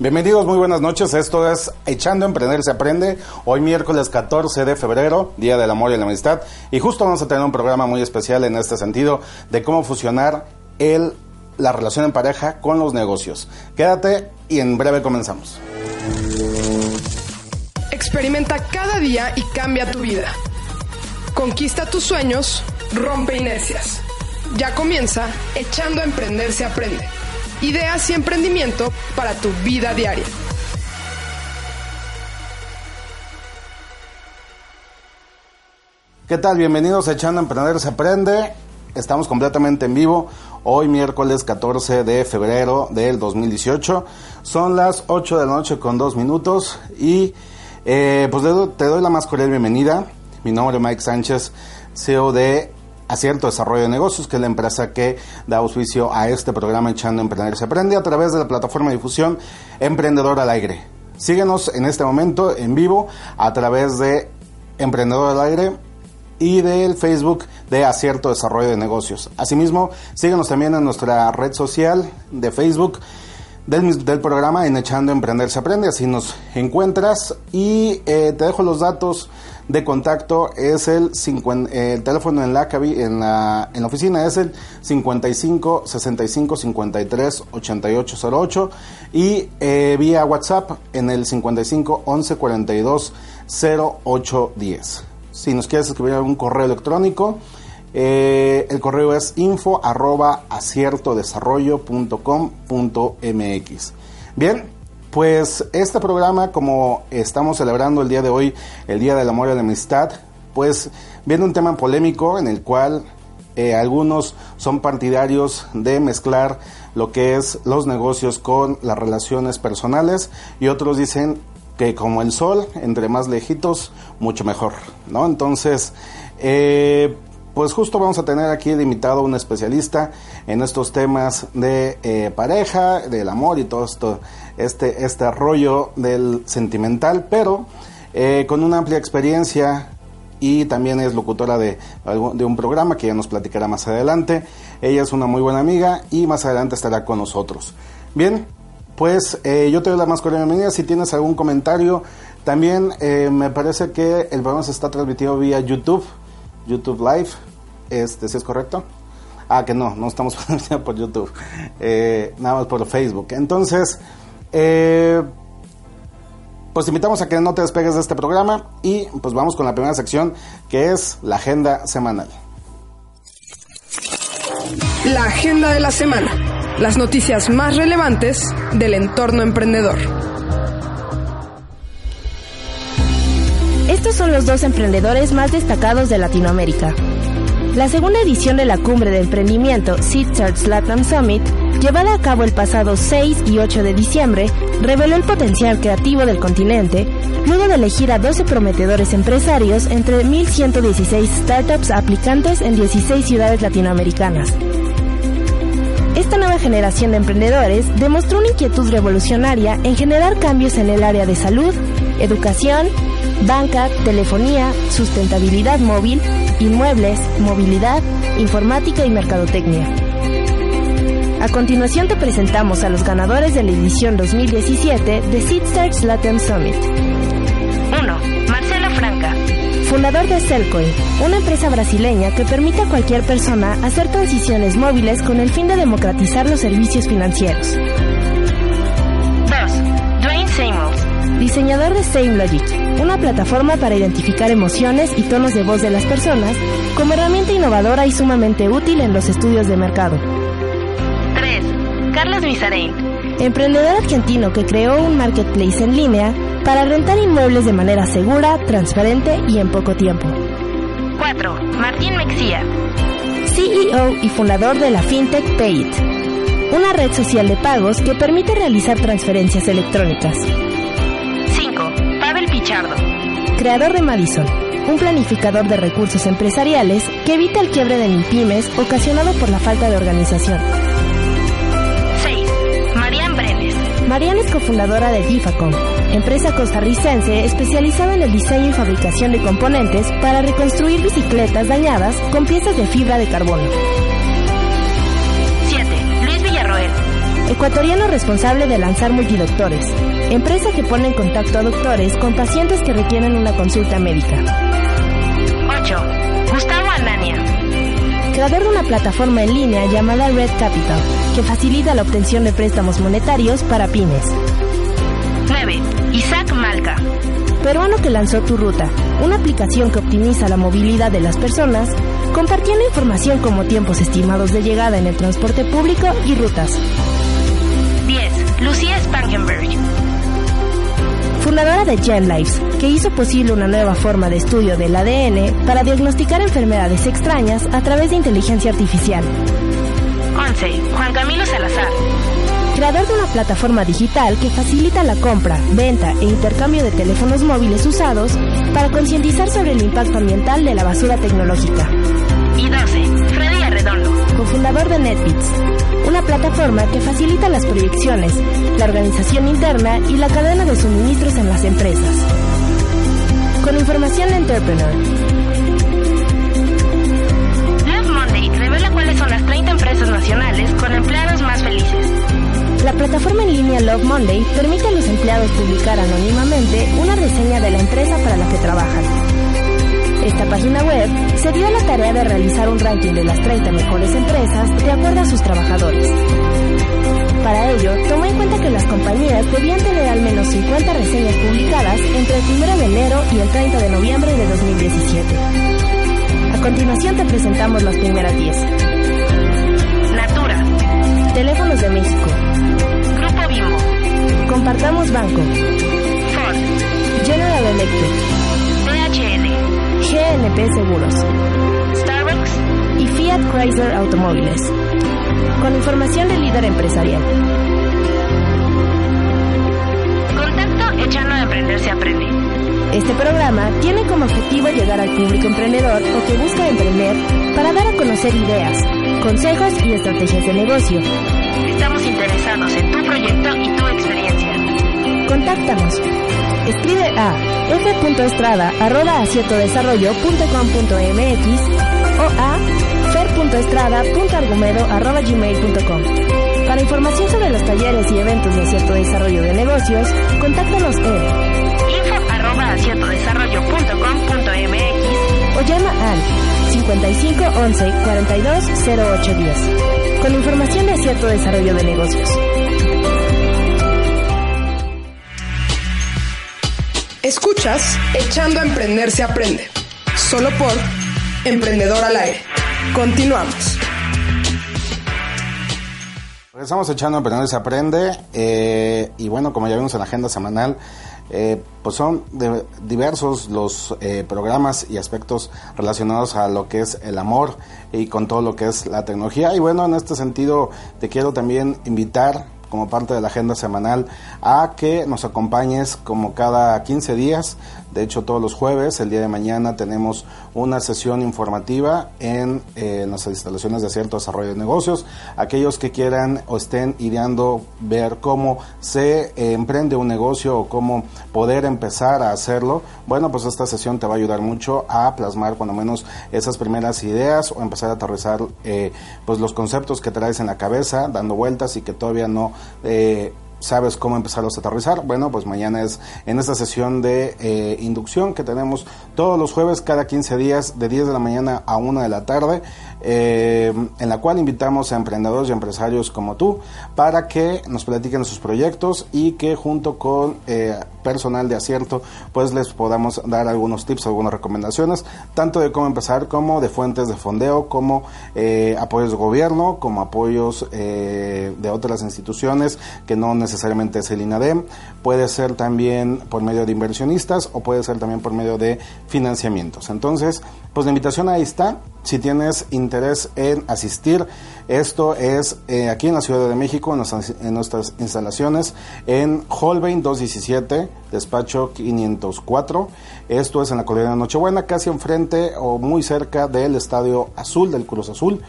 Bienvenidos, muy buenas noches. Esto es Echando a Emprender se Aprende. Hoy miércoles 14 de febrero, Día del Amor y la Amistad. Y justo vamos a tener un programa muy especial en este sentido de cómo fusionar el, la relación en pareja con los negocios. Quédate y en breve comenzamos. Experimenta cada día y cambia tu vida. Conquista tus sueños, rompe inercias. Ya comienza Echando a Emprender se Aprende ideas y emprendimiento para tu vida diaria. ¿Qué tal? Bienvenidos a Echando Emprender se Aprende. Estamos completamente en vivo. Hoy miércoles 14 de febrero del 2018. Son las 8 de la noche con 2 minutos y eh, pues te doy la más cordial bienvenida. Mi nombre es Mike Sánchez, CEO de Acierto Desarrollo de Negocios, que es la empresa que da auspicio a este programa Echando Emprender se Aprende a través de la plataforma de difusión Emprendedor al Aire. Síguenos en este momento en vivo a través de Emprendedor al Aire y del Facebook de Acierto Desarrollo de Negocios. Asimismo, síguenos también en nuestra red social de Facebook del, del programa en Echando Emprender se Aprende, así nos encuentras y eh, te dejo los datos de contacto es el, el teléfono en la, en, la, en la oficina es el 55 65 53 8808 y eh, vía WhatsApp en el 55 11 42 08 10. Si nos quieres escribir algún correo electrónico, eh, el correo es info arroba aciertodesarrollo.com.mx. Bien, pues este programa, como estamos celebrando el día de hoy, el Día del Amor y la Amistad, pues viene un tema polémico en el cual eh, algunos son partidarios de mezclar lo que es los negocios con las relaciones personales y otros dicen que como el sol, entre más lejitos, mucho mejor, ¿no? Entonces, eh, pues justo vamos a tener aquí limitado un especialista en estos temas de eh, pareja, del amor y todo esto, este, este rollo del sentimental, pero eh, con una amplia experiencia y también es locutora de, de un programa que ya nos platicará más adelante. Ella es una muy buena amiga y más adelante estará con nosotros. Bien, pues eh, yo te doy la más cordial bienvenida. Si tienes algún comentario, también me parece que el programa se está transmitido vía YouTube YouTube Live. Este, ¿sí es correcto? Ah, que no, no estamos por YouTube, eh, nada más por Facebook. Entonces, eh, pues invitamos a que no te despegues de este programa y pues vamos con la primera sección que es la agenda semanal. La agenda de la semana. Las noticias más relevantes del entorno emprendedor. Estos son los dos emprendedores más destacados de Latinoamérica. La segunda edición de la cumbre de emprendimiento Seed Search Latam Summit, llevada a cabo el pasado 6 y 8 de diciembre, reveló el potencial creativo del continente luego de elegir a 12 prometedores empresarios entre 1.116 startups aplicantes en 16 ciudades latinoamericanas. Esta nueva generación de emprendedores demostró una inquietud revolucionaria en generar cambios en el área de salud, educación, banca, telefonía, sustentabilidad móvil, inmuebles, movilidad, informática y mercadotecnia. A continuación te presentamos a los ganadores de la edición 2017 de SeedStarts Latin Summit. 1. Marcelo Franca, fundador de Cellcoin, una empresa brasileña que permite a cualquier persona hacer transiciones móviles con el fin de democratizar los servicios financieros. 2. Dwayne Seymour, diseñador de SameLogic, una plataforma para identificar emociones y tonos de voz de las personas como herramienta innovadora y sumamente útil en los estudios de mercado. 3. Carlos Misarein, emprendedor argentino que creó un marketplace en línea para rentar inmuebles de manera segura, transparente y en poco tiempo. 4. Martín Mexía, CEO y fundador de la fintech Payit una red social de pagos que permite realizar transferencias electrónicas. 5. Pavel Pichardo, Creador de Madison, un planificador de recursos empresariales que evita el quiebre de MIPIMES ocasionado por la falta de organización. 6. Marian Brenes, Mariana es cofundadora de Gifacom, empresa costarricense especializada en el diseño y fabricación de componentes para reconstruir bicicletas dañadas con piezas de fibra de carbono. 7. Luis Villarroel, Ecuatoriano responsable de lanzar Multidoctores, empresa que pone en contacto a doctores con pacientes que requieren una consulta médica. 8. Gustavo Anania, Creador de una plataforma en línea llamada Red Capital, que facilita la obtención de préstamos monetarios para pymes. 9. Isaac Malca, Peruano que lanzó Tu Ruta, una aplicación que optimiza la movilidad de las personas, compartiendo información como tiempos estimados de llegada en el transporte público y rutas. 10. Lucía Spangenberg, Fundadora de GenLives, que hizo posible una nueva forma de estudio del ADN para diagnosticar enfermedades extrañas a través de inteligencia artificial. 11. Juan Camilo Salazar, Creador de una plataforma digital que facilita la compra, venta e intercambio de teléfonos móviles usados para concientizar sobre el impacto ambiental de la basura tecnológica. y 12. Freddy Arredondo, Cofundador de NetBeats, una plataforma que facilita las proyecciones, la organización interna y la cadena de suministros en las empresas. Con información de Entrepreneur. Love Monday revela cuáles son las 30 empresas nacionales con empleados más felices. La plataforma en línea Love Monday permite a los empleados publicar anónimamente una reseña de la empresa para la que trabajan. Esta página web se dio a la tarea de realizar un ranking de las 30 mejores empresas de acuerdo a sus trabajadores. Para ello, tomó en cuenta que las compañías debían tener al menos 50 reseñas publicadas entre el 1 de enero y el 30 de noviembre de 2017. A continuación te presentamos las primeras 10. Natura, Teléfonos de México. Grupo Bimbo, Compartamos Banco. Ford, General Electric. GNP Seguros. Starbucks, y Fiat Chrysler Automóviles. Con información del líder empresarial. Contacto echando a emprender se aprende. Este programa tiene como objetivo llegar al público emprendedor o que busca emprender para dar a conocer ideas, consejos y estrategias de negocio. Estamos interesados en tu proyecto y tu experiencia. Contáctanos. Escribe a f.estrada.com.mx o a fer.estrada.argumedo.gmail.com Para información sobre los talleres y eventos de cierto desarrollo de negocios, contáctanos en Info arroba aciertodesarrollo.com.mx o llama al 55 11 42 08 10 con información de cierto desarrollo de negocios. Escuchas Echando a Emprender se aprende. Solo por Emprendedor al aire. Continuamos. Estamos echando a Emprendedor se aprende eh, y bueno, como ya vimos en la agenda semanal, eh, pues son diversos los eh, programas y aspectos relacionados a lo que es el amor y con todo lo que es la tecnología. Y bueno, en este sentido te quiero también invitar como parte de la agenda semanal a que nos acompañes como cada 15 días. De hecho, todos los jueves, el día de mañana, tenemos una sesión informativa en eh, nuestras instalaciones de cierto desarrollo de negocios. Aquellos que quieran o estén ideando ver cómo se eh, emprende un negocio o cómo poder empezar a hacerlo, bueno, pues esta sesión te va a ayudar mucho a plasmar cuando menos esas primeras ideas o empezar a aterrizar eh, pues los conceptos que traes en la cabeza, dando vueltas y que todavía no sabes cómo empezarlos a aterrizar. Bueno, pues mañana es en esta sesión de eh, inducción que tenemos todos los jueves, cada 15 días, de 10 de la mañana a 1 de la tarde, eh, en la cual invitamos a emprendedores y empresarios como tú para que nos platiquen sus proyectos y que junto con eh, personal de acierto, pues les podamos dar algunos tips, algunas recomendaciones, tanto de cómo empezar como de fuentes de fondeo, como eh, apoyos de gobierno, como apoyos de otras instituciones que no necesariamente es el INADEM, puede ser también por medio de inversionistas o puede ser también por medio de financiamientos. Entonces, pues la invitación ahí está. Si tienes interés en asistir, esto es eh, aquí en la Ciudad de México, en, nuestras- en nuestras instalaciones, en Holbein 217, despacho 504. Esto es en la colonia Nochebuena, casi enfrente o muy cerca del Estadio Azul, del Cruz Azul,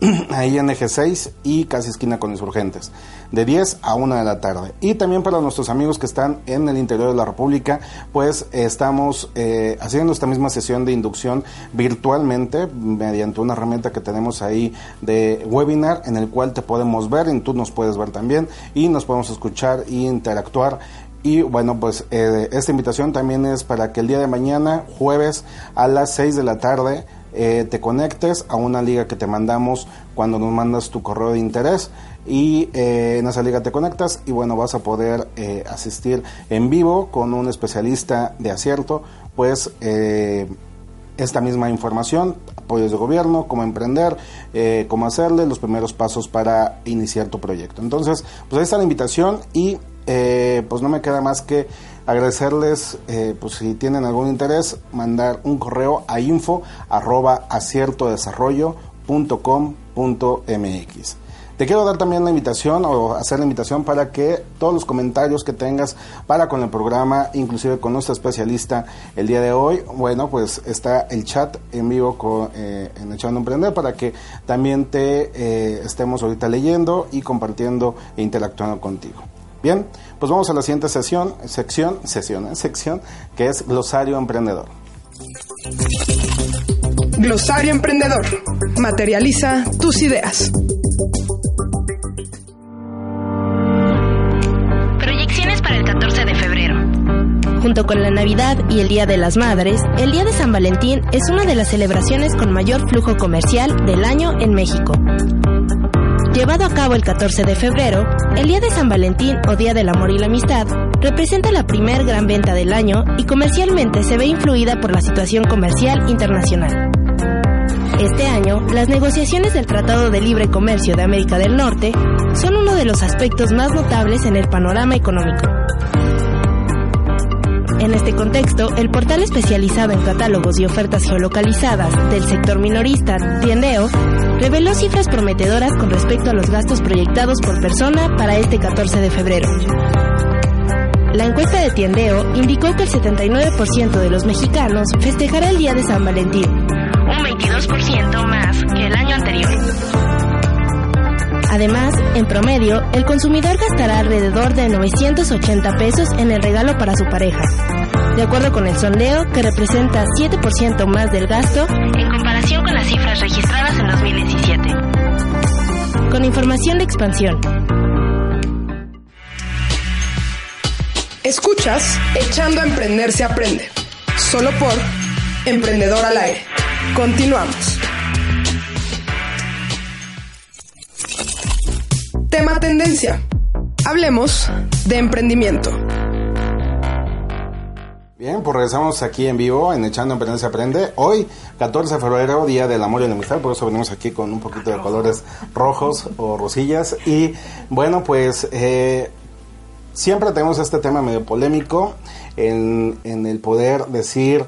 ahí en Eje 6 y casi esquina con Insurgentes, de 10 a 1 de la tarde. Y también para nuestros amigos que están en el interior de la República, pues eh, estamos eh, haciendo esta misma sesión de inducción virtualmente mediante una herramienta que tenemos ahí de webinar en el cual te podemos ver y tú nos puedes ver también y nos podemos escuchar e interactuar y bueno, pues eh, esta invitación también es para que el día de mañana, jueves a las 6 de la tarde, eh, te conectes a una liga que te mandamos cuando nos mandas tu correo de interés y eh, en esa liga te conectas y bueno, vas a poder eh, asistir en vivo con un especialista de acierto, pues... esta misma información, apoyos de gobierno, cómo emprender, cómo hacerle, los primeros pasos para iniciar tu proyecto. Entonces, pues ahí está la invitación y pues no me queda más que agradecerles, eh, pues si tienen algún interés, mandar un correo a info arroba aciertodesarrollo.com.mx. Te quiero dar también la invitación o hacer la invitación para que todos los comentarios que tengas para con el programa, inclusive con nuestro especialista el día de hoy, bueno, pues está el chat en vivo con, eh, en Echando Emprender para que también te eh, estemos ahorita leyendo y compartiendo e interactuando contigo. Bien, pues vamos a la siguiente sesión, sección, sesión, eh, sección, que es Glosario Emprendedor. Glosario Emprendedor. Materializa tus ideas. Proyecciones para el 14 de febrero. Junto con la Navidad y el Día de las Madres, el Día de San Valentín es una de las celebraciones con mayor flujo comercial del año en México. Llevado a cabo el 14 de febrero, el Día de San Valentín o Día del Amor y la Amistad representa la primer gran venta del año y comercialmente se ve influida por la situación comercial internacional. Este año, las negociaciones del Tratado de Libre Comercio de América del Norte son uno de los aspectos más notables en el panorama económico. En este contexto, el portal especializado en catálogos y ofertas geolocalizadas del sector minorista, Tiendeo, reveló cifras prometedoras con respecto a los gastos proyectados por persona para este 14 de febrero. La encuesta de Tiendeo indicó que el 79% de los mexicanos festejará el Día de San Valentín, Un 22% más que el año anterior. Además, en promedio, el consumidor gastará alrededor de 980 pesos en el regalo para su pareja, de acuerdo con el sondeo que representa 7% más del gasto En comparación con las cifras registradas en 2017. con información de expansión. Escuchas Echando a Emprender se aprende. Solo por Emprendedor al aire. Continuamos. Tema tendencia. Hablemos de emprendimiento. Bien, pues regresamos aquí en vivo en Echando se Aprende. Hoy, 14 de febrero, Día del Amor y la Amistad, por eso venimos aquí con un poquito de colores rojos o rosillas. Y bueno, pues eh, siempre tenemos este tema medio polémico en, en el poder decir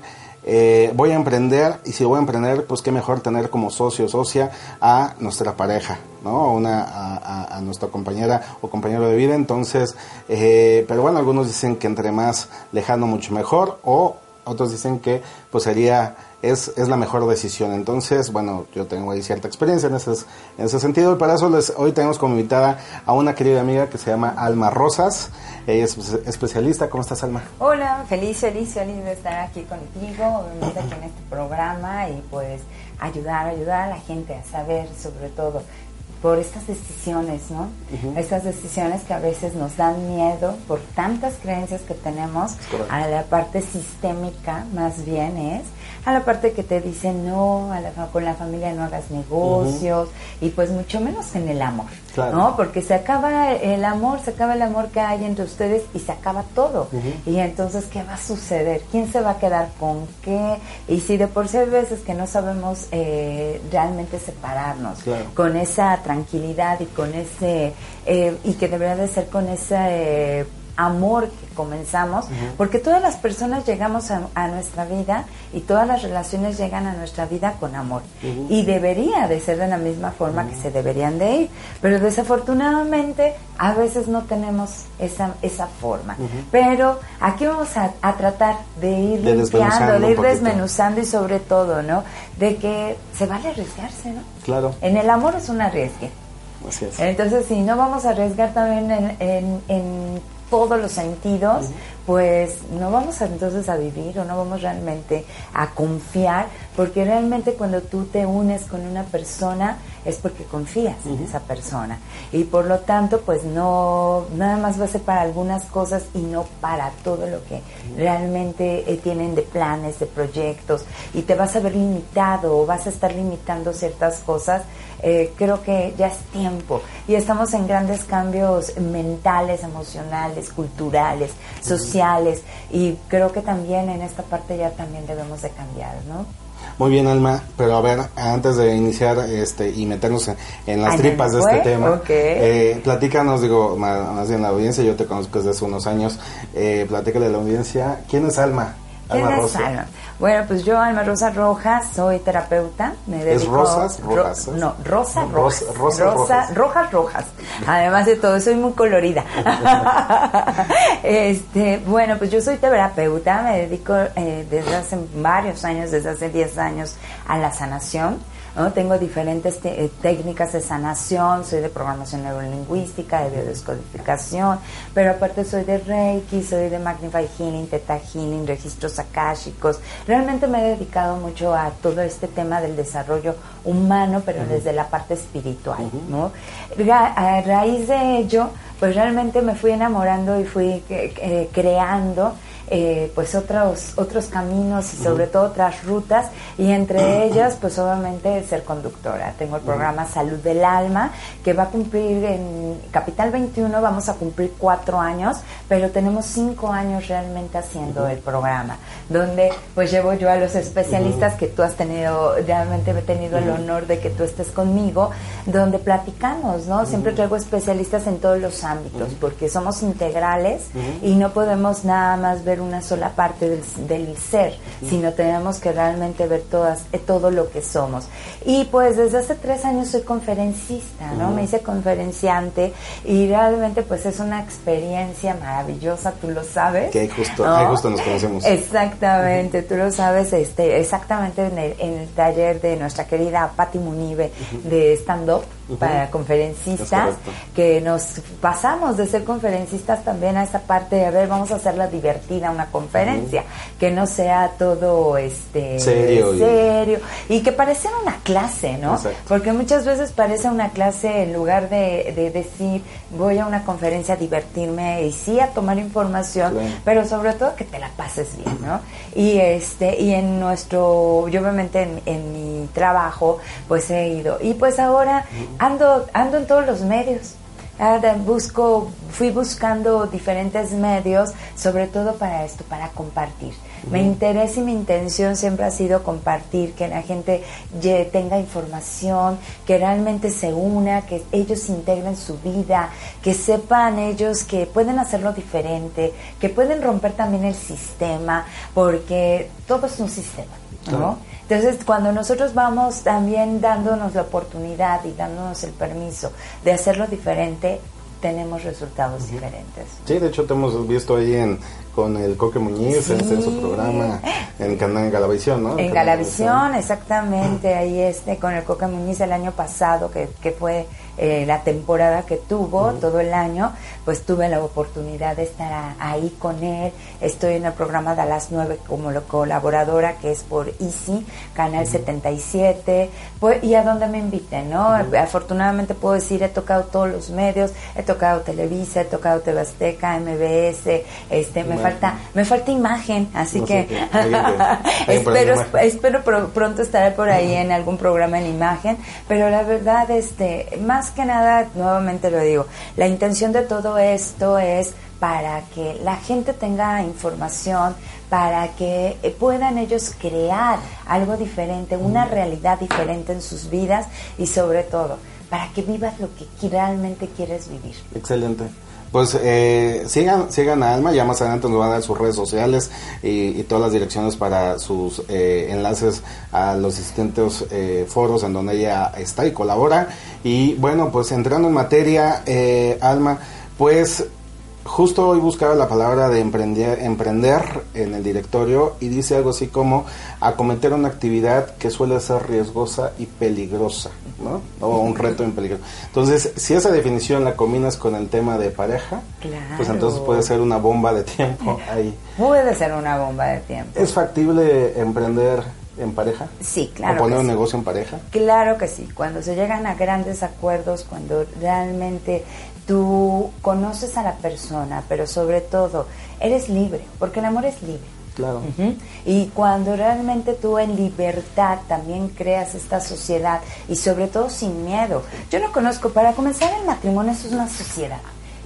eh, voy a emprender y si voy a emprender pues qué mejor tener como socio o socia a nuestra pareja no una a, a- a nuestra compañera o compañero de vida. Entonces eh, pero bueno algunos dicen que entre más lejano mucho mejor o otros dicen que pues sería es, es la mejor decisión. Entonces, bueno, yo tengo ahí cierta experiencia en ese, en ese sentido y para eso les, hoy tenemos como invitada a una querida amiga que se llama Alma Rosas. Ella es especialista. ¿Cómo estás, Alma? Hola, feliz, feliz, feliz de estar aquí contigo, obviamente aquí en este programa y pues ayudar, ayudar a la gente a saber sobre todo por estas decisiones, ¿no? Estas decisiones que a veces nos dan miedo por tantas creencias que tenemos, a la parte sistémica más bien es, a la parte que te dice no, a la con la familia no hagas negocios y pues mucho menos en el amor, Claro. ¿no? Porque se acaba el amor, se acaba el amor que hay entre ustedes y se acaba todo. Y entonces, ¿qué va a suceder? ¿Quién se va a quedar con qué? Y si de por sí hay veces que no sabemos eh, realmente separarnos Claro. con esa tranquilidad y con ese, eh, y que debería de ser con esa... eh, amor que comenzamos, porque todas las personas llegamos a, nuestra vida y todas las relaciones llegan a nuestra vida con amor. Y debería de ser de la misma forma que se deberían de ir. Pero desafortunadamente a veces no tenemos esa, esa forma. Pero aquí vamos a, tratar de ir limpiando, de ir desmenuzando y sobre todo, ¿no? De que se vale arriesgarse, ¿no? Claro. En el amor es un arriesgue. Entonces, si no vamos a arriesgar también en, en, todos los sentidos, pues no vamos entonces a vivir o no vamos realmente a confiar, porque realmente cuando tú te unes con una persona es porque confías en esa persona. Y por lo tanto pues no nada más va a ser para algunas cosas y no para todo lo que realmente eh, tienen de planes, de proyectos. Y te vas a ver limitado o vas a estar limitando ciertas cosas eh, creo que ya es tiempo. Y estamos en grandes cambios mentales, emocionales, culturales, sociales. Y creo que también en esta parte ya también debemos de cambiar, ¿no? Muy bien, Alma, pero a ver, antes de iniciar este y meternos en, las tripas de este tema, eh, platícanos, digo, más, bien la audiencia, yo te conozco desde hace unos años, eh, platícale a la audiencia, ¿quién es Alma? Alma Rosa. Bueno, pues yo, Alma Rosa Rojas, soy terapeuta. Me dedico, ¿Es Rosas Rojas? no, Rosa Rojas. Rosa, Rojas. Rojas Rojas. Además de todo, soy muy colorida. este, bueno, pues yo soy terapeuta, me dedico eh, desde hace varios años, desde hace 10 años, a la sanación tengo diferentes eh, técnicas de sanación, soy de programación neurolingüística, de biodescodificación, pero aparte soy de Reiki, soy de Magnify Healing, Theta Healing, registros akáshicos. Realmente me he dedicado mucho a todo este tema del desarrollo humano, pero desde la parte espiritual, ¿no? A raíz de ello, pues realmente me fui enamorando y fui eh, creando eh, pues otros otros caminos y sobre todo otras rutas. Y entre ellas pues obviamente ser conductora. Tengo el programa Salud del Alma que va a cumplir en Capital 21 vamos a cumplir cuatro años pero tenemos cinco años realmente haciendo el programa donde pues llevo yo a los especialistas que tú has tenido realmente he tenido el honor de que tú estés conmigo donde platicamos no siempre traigo especialistas en todos los ámbitos porque somos integrales y no podemos nada más ver una sola parte del, ser, sino tenemos que realmente ver todas, eh, todo lo que somos. Y pues desde hace tres años soy conferencista, ¿no? Me hice conferenciante y realmente pues es una experiencia maravillosa, tú lo sabes. Que justo, ahí justo nos conocemos. Exactamente, tú lo sabes, este, exactamente en el, taller de nuestra querida Patti Munive de stand-up para conferencistas, que nos pasamos de ser conferencistas también a esa parte de, a ver, vamos a hacerla divertida, una conferencia, que no sea todo este serio, y... que pareciera una clase, ¿no? Porque muchas veces parece una clase en lugar de, decir, voy a una conferencia a divertirme y sí a tomar información, pero sobre todo que te la pases bien, ¿no? Y este, y en nuestro, yo obviamente en, en mi trabajo, pues he ido, y pues ahora ando, ando en todos los medios. busco, fui buscando diferentes medios, sobre todo para esto, para compartir. Mi interés y mi intención siempre ha sido compartir, que la gente tenga información, que realmente se una, que ellos integren su vida, que sepan ellos que pueden hacerlo diferente, que pueden romper también el sistema, porque todo es un sistema, ¿no? Entonces, cuando nosotros vamos también dándonos la oportunidad y dándonos el permiso de hacerlo diferente, tenemos resultados diferentes. Sí, de hecho te hemos visto ahí en con el Coque Muñiz en, su programa en canal Galavisión, ¿no? En Galavisión, exactamente, ahí este con el Coque Muñiz el año pasado que, que fue eh, la temporada que tuvo, todo el año, pues tuve la oportunidad de estar ahí con él. Estoy en el programa de las 9 como colaboradora, que es por Easy, Canal 77, pues, y a donde me inviten, ¿no? Afortunadamente puedo decir, he tocado todos los medios, he tocado Televisa, he tocado TV Azteca, MBS, este, me falta, me falta imagen, así que, espero, espero pronto estar por ahí en algún programa en imagen, pero la verdad, este, más que nada, nuevamente lo digo, la intención de todo esto es para que la gente tenga información, para que eh, puedan ellos crear algo diferente, una realidad diferente en sus vidas y sobre todo para que vivas lo que realmente quieres vivir. Excelente. pues eh, sigan, sigan a Alma, ya más adelante nos van a dar sus redes sociales y, todas las direcciones para sus eh, enlaces a los distintos eh, foros en donde ella está y colabora. Y bueno, pues entrando en materia, Alma, pues justo hoy buscaba la palabra de emprender, emprender en el directorio y dice algo así como acometer una actividad que suele ser riesgosa y peligrosa, ¿no? O un reto en peligro. Entonces, si esa definición la combinas con el tema de pareja, pues entonces puede ser una bomba de tiempo ahí. Puede ser una bomba de tiempo. ¿Es factible emprender en pareja? Sí, claro. ¿O poner un negocio en pareja? Claro que sí. Cuando se llegan a grandes acuerdos, cuando realmente tú conoces a la persona, pero sobre todo eres libre, porque el amor es libre. Claro. Y cuando realmente tú en libertad también creas esta sociedad y sobre todo sin miedo. Yo no conozco, para comenzar el matrimonio eso es una sociedad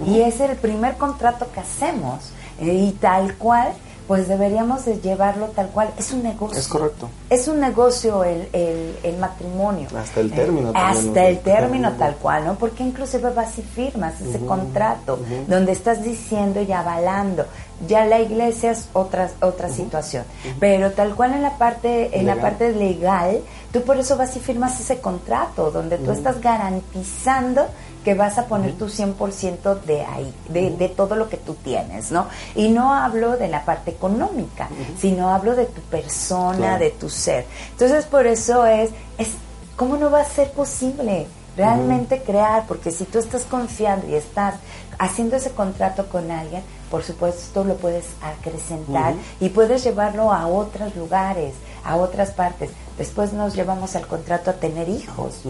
y es el primer contrato que hacemos eh, y tal cual pues deberíamos de llevarlo tal cual. Es un negocio. Es correcto. Es un negocio el, el, matrimonio. Hasta el término. hasta el término tal cual, ¿no? Porque inclusive vas y firmas ese contrato donde estás diciendo y avalando. Ya la iglesia es otra, otra situación. Pero tal cual en la parte, en la parte legal, tú por eso vas y firmas ese contrato donde tú estás garantizando que vas a poner tu 100% de ahí, de, de, todo lo que tú tienes, ¿no? Y no hablo de la parte económica, sino hablo de tu persona, de tu ser. Entonces, por eso es, es, ¿cómo no va a ser posible? realmente crear, porque si tú estás confiando y estás haciendo ese contrato con alguien, por supuesto lo puedes acrecentar y puedes llevarlo a otros lugares, a otras partes. Después nos llevamos al contrato a tener hijos.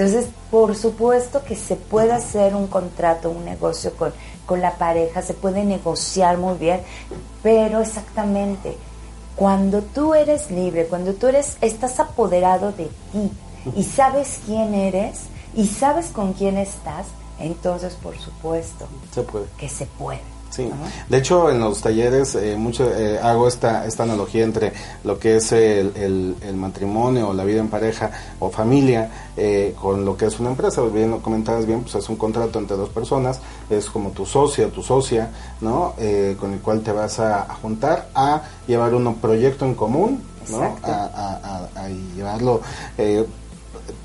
Entonces, por supuesto que se puede hacer un contrato, un negocio con, con la pareja, se puede negociar muy bien, pero exactamente, cuando tú eres libre, cuando tú eres, estás apoderado de ti y sabes quién eres y sabes con quién estás, entonces por supuesto se puede. que se puede. Sí, de hecho en los talleres eh, mucho eh, hago esta esta analogía entre lo que es el, el, matrimonio o la vida en pareja o familia eh, con lo que es una empresa. Bien lo comentabas bien, pues es un contrato entre dos personas, es como tu socia, tu socia, ¿no? con el cual te vas a, juntar a llevar un proyecto en común, ¿no? A, a, llevarlo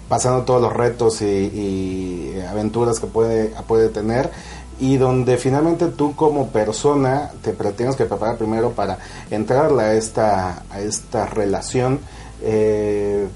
pasando todos los retos y, y aventuras que puede puede tener y donde finalmente tú como persona te tienes que preparar primero para entrar a esta, a esta relación, eh,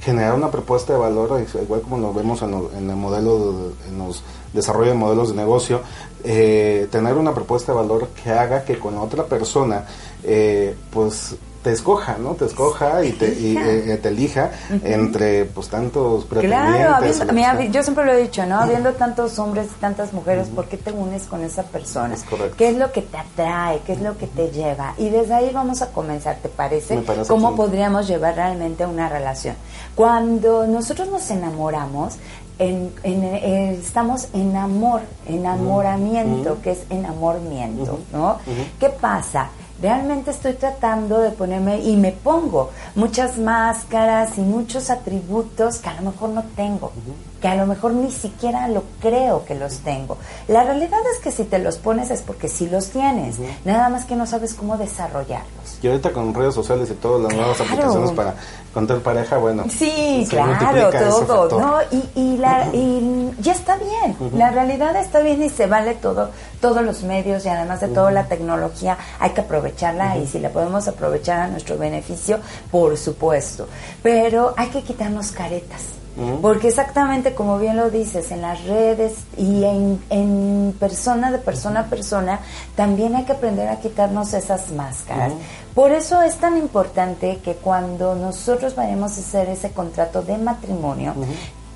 generar una propuesta de valor, igual como lo vemos en, el modelo, en los desarrollo de modelos de negocio, eh, tener una propuesta de valor que haga que con otra persona, eh, pues te escoja, ¿no? Te escoja y te, eh, te elija entre pues tantos pretendientes. Claro, yo siempre lo he dicho, ¿no? Habiendo tantos hombres y tantas mujeres, ¿por qué te unes con esa persona? Es correcto. ¿Qué es lo que te atrae? ¿Qué es lo que te lleva? Y desde ahí vamos a comenzar, ¿te parece? ¿Cómo podríamos llevar realmente una relación? Cuando nosotros nos enamoramos, en, eh, estamos en amor, enamoramiento, que es enamoramiento, ¿no? ¿Qué pasa? Realmente estoy tratando de ponerme y me pongo muchas máscaras y muchos atributos que a lo mejor no tengo, que a lo mejor ni siquiera lo creo que los tengo. La realidad es que si te los pones es porque sí los tienes, nada más que no sabes cómo desarrollarlos. Y ahorita con redes sociales y todas las nuevas aplicaciones para encontrar pareja, bueno. Sí, claro, todo, ¿no? Y, y, la, y ya está bien, la realidad está bien y se vale todo, todos los medios y además de toda la tecnología hay que aprovecharla y si la podemos aprovechar a nuestro beneficio, por supuesto. Pero hay que quitarnos caretas porque exactamente como bien lo dices, en las redes y en, en, persona, de persona a persona, también hay que aprender a quitarnos esas máscaras. Por eso es tan importante que cuando nosotros vayamos a hacer ese contrato de matrimonio,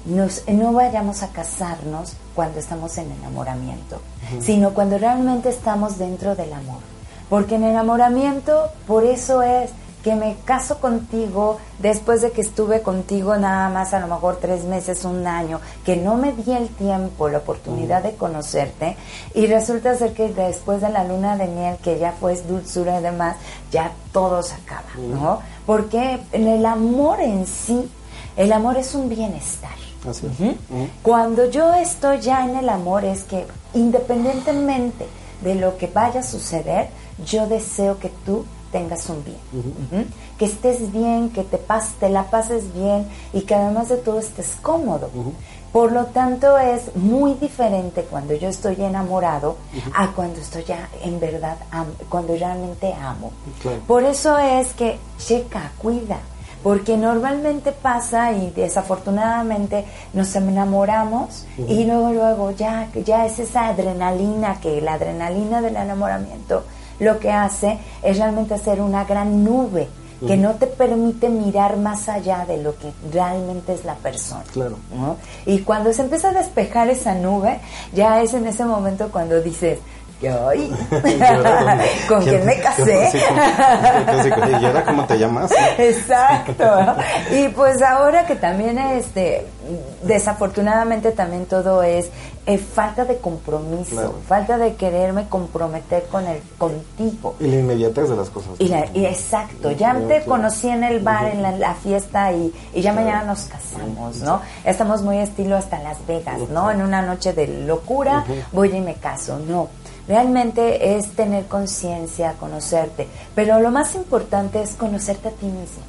nos, no vayamos a casarnos cuando estamos en enamoramiento, sino cuando realmente estamos dentro del amor. Porque en enamoramiento, por eso es que me caso contigo después de que estuve contigo nada más a lo mejor tres meses, un año, que no me di el tiempo, la oportunidad de conocerte y resulta ser que después de la luna de miel, que ya fue dulzura y demás, ya todo se acaba, ¿no? Porque en el amor en sí, el amor es un bienestar. Así Cuando yo estoy ya en el amor es que independientemente de lo que vaya a suceder, yo deseo que tú tengas un bien, que estés bien, que te, pas te la pases bien y que además de todo estés cómodo. Por lo tanto es muy diferente cuando yo estoy enamorado a cuando estoy ya en verdad, cuando realmente amo. Claro. Por eso es que checa, cuida, porque normalmente pasa y desafortunadamente nos enamoramos y luego luego ya ya es esa adrenalina que la adrenalina del enamoramiento lo que hace es realmente hacer una gran nube que no te permite mirar más allá de lo que realmente es la persona. Claro. ¿no? Y cuando se empieza a despejar esa nube, ya es en ese momento cuando dices, ¡ay! ¿Con quién me casé? Sí, con- ¿Y ahora cómo te llamas? Exacto. Y pues ahora que también este desafortunadamente también todo es eh, falta de compromiso, Claro. falta de quererme comprometer con el contigo. Y la inmediatez de las cosas. Y, la- y exacto, ya te conocí en el bar, en la, la fiesta y, y ya mañana nos casamos, ¿no? Estamos muy estilo hasta Las Vegas, ¿no? En una noche de locura voy y me caso, no. Realmente es tener conciencia, conocerte, pero lo más importante es conocerte a ti mismo.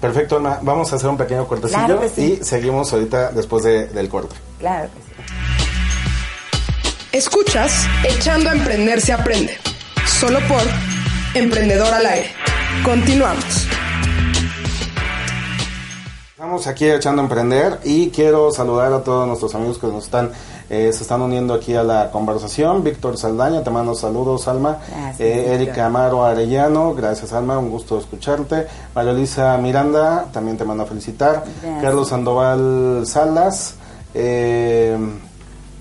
Perfecto, Alma. Vamos a hacer un pequeño cortecillo Claro que sí. y seguimos ahorita después de- del corte. Claro que sí. Escuchas Echando a Emprender se aprende. Solo por Emprendedor al aire. Continuamos. Estamos aquí echando a emprender y quiero saludar a todos nuestros amigos que nos están eh, se están uniendo aquí a la conversación. Víctor Saldaña, te mando saludos, Alma. Gracias, Eh. Erika Amaro Arellano, gracias, Alma, un gusto escucharte. María Luisa Miranda, también te mando a felicitar. Gracias. Carlos Sandoval Salas. Eh,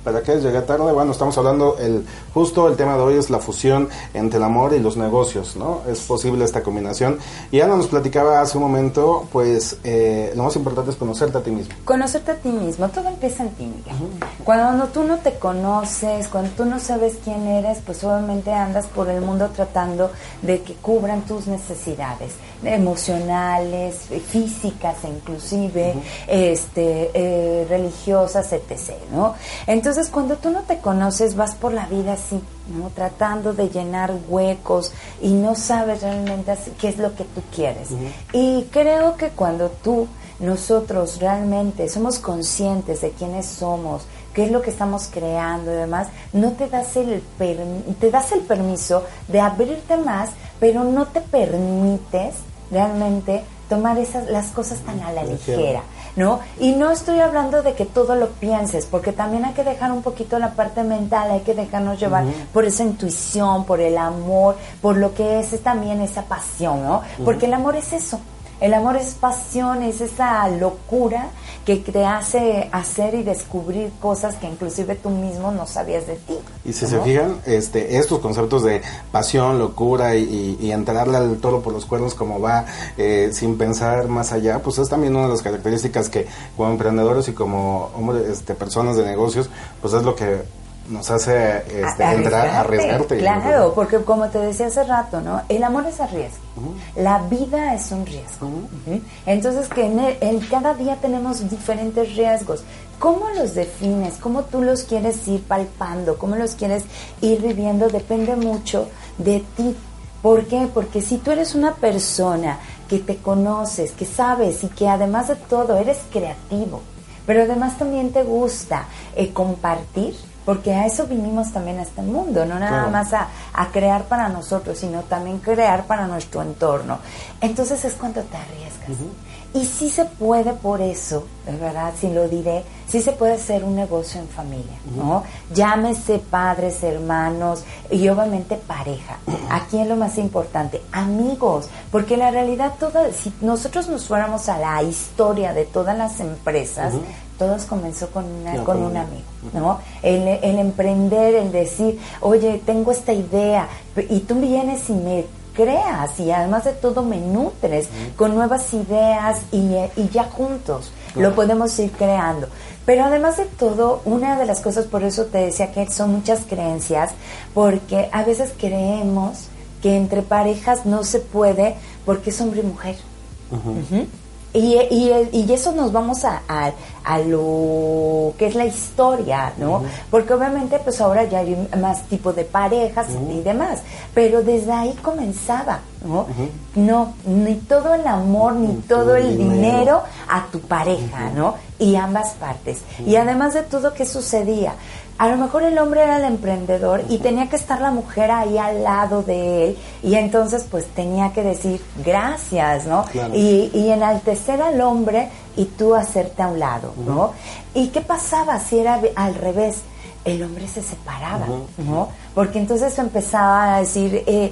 ¿Para qué llegué tarde? Bueno, estamos hablando, el justo el tema de hoy es la fusión entre el amor y los negocios, ¿no? Es posible esta combinación. Y Ana nos platicaba hace un momento, pues eh, lo más importante es conocerte a ti mismo. Conocerte a ti mismo, todo empieza en ti, Miguel. Cuando tú no te conoces, cuando tú no sabes quién eres, pues obviamente andas por el mundo tratando de que cubran tus necesidades emocionales, físicas inclusive, este, eh, religiosas, etc. ¿no? Entonces, cuando tú no te conoces, vas por la vida así, ¿no? tratando de llenar huecos y no sabes realmente así qué es lo que tú quieres. Y creo que cuando tú nosotros realmente somos conscientes de quiénes somos, qué es lo que estamos creando y demás, no te das el permi- te das el permiso de abrirte más, pero no te permites realmente tomar esas las cosas tan a la ligera. ¿No? Y no estoy hablando de que todo lo pienses, porque también hay que dejar un poquito la parte mental, hay que dejarnos llevar por esa intuición, por el amor, por lo que es también esa pasión, ¿no? Porque el amor es eso, el amor es pasión, es esa locura que te hace hacer y descubrir cosas que inclusive tú mismo no sabías de ti. Y si ¿no? se fijan, este, estos conceptos de pasión, locura y, y- y entrarle al toro por los cuernos como va, eh, sin pensar más allá, pues es también una de las características que como emprendedores y como hombre, este, personas de negocios, pues es lo que nos hace este, A- entrar a arriesgarte. Claro, porque como te decía hace rato, ¿no? El amor es arriesgue. La vida es un riesgo. Entonces, que en, el- en cada día tenemos diferentes riesgos. ¿Cómo los defines? ¿Cómo tú los quieres ir palpando? ¿Cómo los quieres ir viviendo? Depende mucho de ti. ¿Por qué? Porque si tú eres una persona que te conoces, que sabes y que además de todo eres creativo, pero además también te gusta eh, compartir, porque a eso vinimos también a este mundo, no nada Claro. más a, a crear para nosotros, sino también crear para nuestro entorno. Entonces es cuando te arriesgas. Y sí se puede por eso, de verdad, sí lo diré, sí se puede hacer un negocio en familia, ¿no? Llámese padres, hermanos y obviamente pareja. Aquí es lo más importante, amigos, porque la realidad toda, si nosotros nos fuéramos a la historia de todas las empresas, todos comenzó con, una, con con un amigo, ¿no? El, el emprender, el decir, oye, tengo esta idea, y tú vienes y me creas y además de todo me nutres con nuevas ideas y, y ya juntos lo podemos ir creando. Pero además de todo, una de las cosas, por eso te decía que son muchas creencias, porque a veces creemos que entre parejas no se puede porque es hombre y mujer. Y, y, y eso nos vamos a, a, a lo que es la historia, ¿no? Porque obviamente pues ahora ya hay más tipo de parejas y demás, pero desde ahí comenzaba, ¿no? No, ni todo el amor, ni, todo el dinero. a tu pareja, ¿no? Y ambas partes. Y además de todo, ¿qué sucedía? A lo mejor el hombre era el emprendedor y tenía que estar la mujer ahí al lado de él y entonces pues tenía que decir gracias, ¿no? Y, y, enaltecer al hombre y tú hacerte a un lado, ¿no? ¿Y qué pasaba si era al revés? El hombre se separaba, ¿no? Porque entonces empezaba a decir, eh,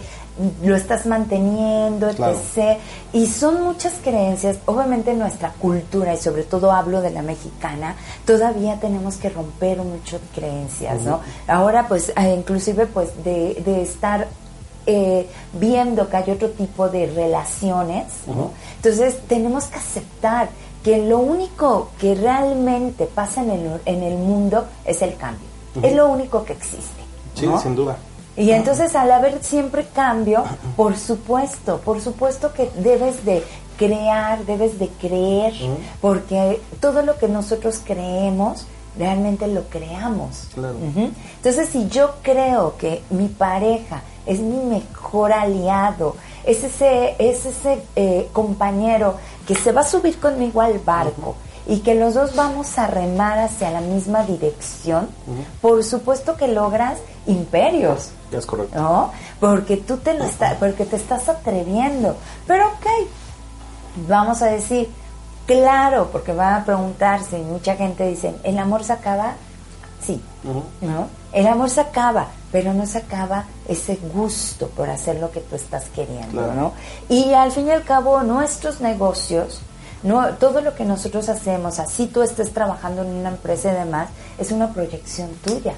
lo estás manteniendo, etc. Y son muchas creencias, obviamente nuestra cultura, y sobre todo hablo de la mexicana, todavía tenemos que romper muchas creencias, ¿no? Ahora, pues, eh, inclusive, pues, de, de estar eh, viendo que hay otro tipo de relaciones, entonces tenemos que aceptar que lo único que realmente pasa en el, en el mundo es el cambio, es lo único que existe. Sí, sin duda. Y entonces al haber siempre cambio, por supuesto, por supuesto que debes de crear, debes de creer, porque todo lo que nosotros creemos, realmente lo creamos. Entonces si yo creo que mi pareja es mi mejor aliado, es ese, es ese eh, compañero que se va a subir conmigo al barco, y que los dos vamos a remar hacia la misma dirección, por supuesto que logras imperios. Es correcto. ¿No? Porque tú te lo estás, porque te estás atreviendo. Pero ok, vamos a decir, claro, porque van a preguntarse, mucha gente dice, ¿el amor se acaba? Sí, ¿no? El amor se acaba, pero no se acaba ese gusto por hacer lo que tú estás queriendo, ¿no? Y al fin y al cabo, nuestros negocios no, todo lo que nosotros hacemos, así tú estés trabajando en una empresa y demás, es una proyección tuya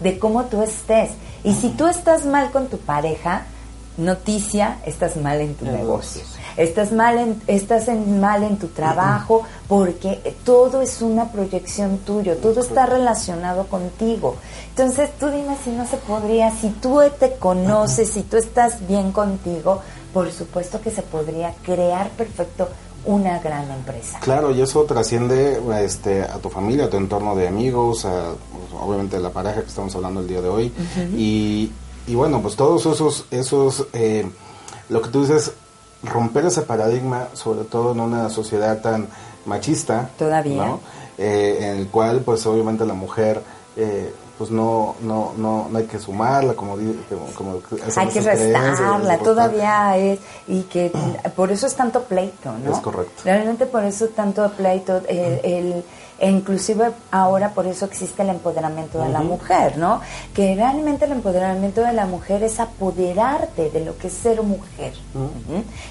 de cómo tú estés. Y si tú estás mal con tu pareja, noticia, estás mal en tu negocio. Estás mal en, estás en, mal en tu trabajo porque todo es una proyección tuya, todo está relacionado contigo. Entonces tú dime si no se podría, si tú te conoces, si tú estás bien contigo, por supuesto que se podría crear perfecto una gran empresa. Claro, y eso trasciende este, a tu familia, a tu entorno de amigos, a, pues, obviamente a la pareja que estamos hablando el día de hoy. y, y, bueno, pues todos esos, esos eh, lo que tú dices, romper ese paradigma, sobre todo en una sociedad tan machista. Todavía. Eh, en el cual, pues obviamente la mujer... Eh, pues no, no, no, no hay que sumarla, como, como, hay que restarla, todavía es, y que por eso es tanto pleito, ¿no? Es correcto. Realmente por eso tanto pleito, el, el e inclusive ahora por eso existe el empoderamiento de la mujer, ¿no? Que realmente el empoderamiento de la mujer es apoderarte de lo que es ser mujer.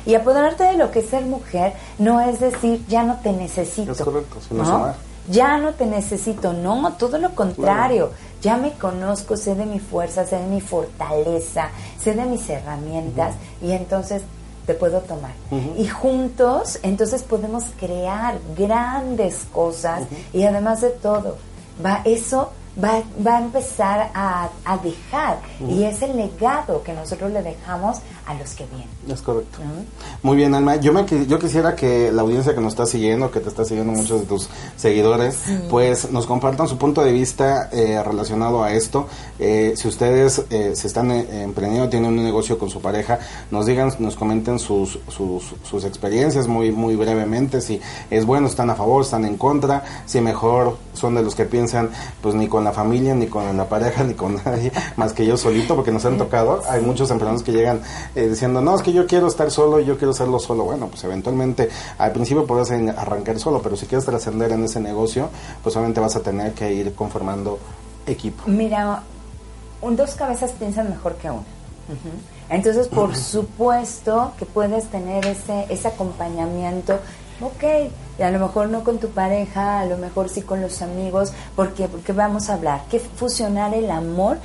Y apoderarte de lo que es ser mujer no es decir, ya no te necesito. Es correcto, sino ¿no? Ya no te necesito, no, todo lo contrario, ya me conozco, sé de mi fuerza, sé de mi fortaleza, sé de mis herramientas y entonces te puedo tomar. Y juntos, entonces podemos crear grandes cosas y además de todo, va eso va, va a empezar a, a dejar. Y es el legado que nosotros le dejamos a los que vienen. Es correcto. Muy bien, Alma. Yo, me, yo quisiera que la audiencia que nos está siguiendo, que te está siguiendo muchos de tus seguidores, pues nos compartan su punto de vista eh, relacionado a esto. Eh, si ustedes eh, se están emprendiendo, tienen un negocio con su pareja, nos digan, nos comenten sus, sus, sus experiencias muy, muy brevemente, si es bueno, están a favor, están en contra, si mejor son de los que piensan, pues ni con la familia, ni con la pareja, ni con nadie, más que yo solito, porque nos han tocado. Hay muchos emprendedores que llegan eh, diciendo, no, es que yo quiero estar solo y yo quiero hacerlo solo. Bueno, pues eventualmente al principio puedes arrancar solo, pero si quieres trascender en ese negocio, pues obviamente vas a tener que ir conformando equipo. Mira, un, dos cabezas piensan mejor que una. Entonces, por supuesto que puedes tener ese, ese acompañamiento. Ok, y a lo mejor no con tu pareja, a lo mejor sí con los amigos, porque porque vamos a hablar que fusionar el amor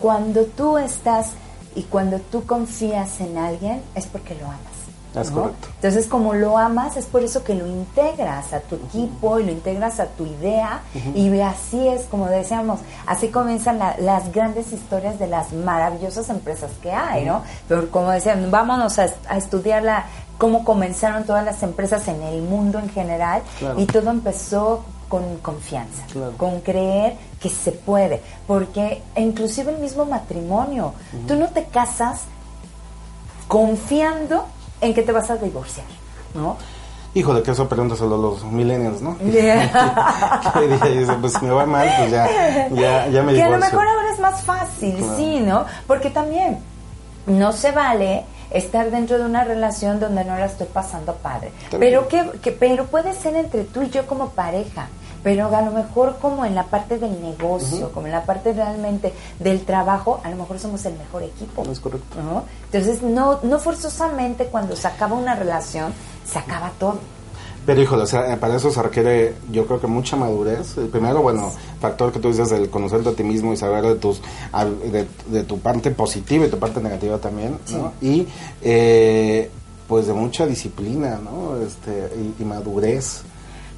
cuando tú estás y cuando tú confías en alguien es porque lo amas. Es correcto. Entonces, como lo amas, es por eso que lo integras a tu equipo y lo integras a tu idea. Y así es, como decíamos, así comienzan las grandes historias de las maravillosas empresas que hay, ¿no? Pero como decían, vámonos a, estudiar la cómo comenzaron todas las empresas en el mundo en general Claro. y todo empezó con confianza, Claro. con creer que se puede, porque inclusive el mismo matrimonio, tú no te casas confiando en que te vas a divorciar, ¿no? Híjole, que eso pregúntaselo a los millennials, ¿no? dicen, pues si me va mal, pues ya, ya, ya me que a lo divorcio. mejor ahora es más fácil, Claro. sí, ¿no? Porque también no se vale estar dentro de una relación donde no la estoy pasando padre. También. Pero que, que- pero puede ser entre tú y yo como pareja. Pero a lo mejor como en la parte del negocio, como en la parte realmente del trabajo, a lo mejor somos el mejor equipo. Es correcto. ¿no? Entonces, no, no forzosamente cuando se acaba una relación, se acaba todo. Pero híjole, o sea, para eso se requiere, yo creo que mucha madurez. El primero, bueno, factor que tú dices, el conocerte a ti mismo y saber de tus de, de tu parte positiva y tu parte negativa también, ¿no? Y eh, pues de mucha disciplina, ¿no? Este, y, y madurez.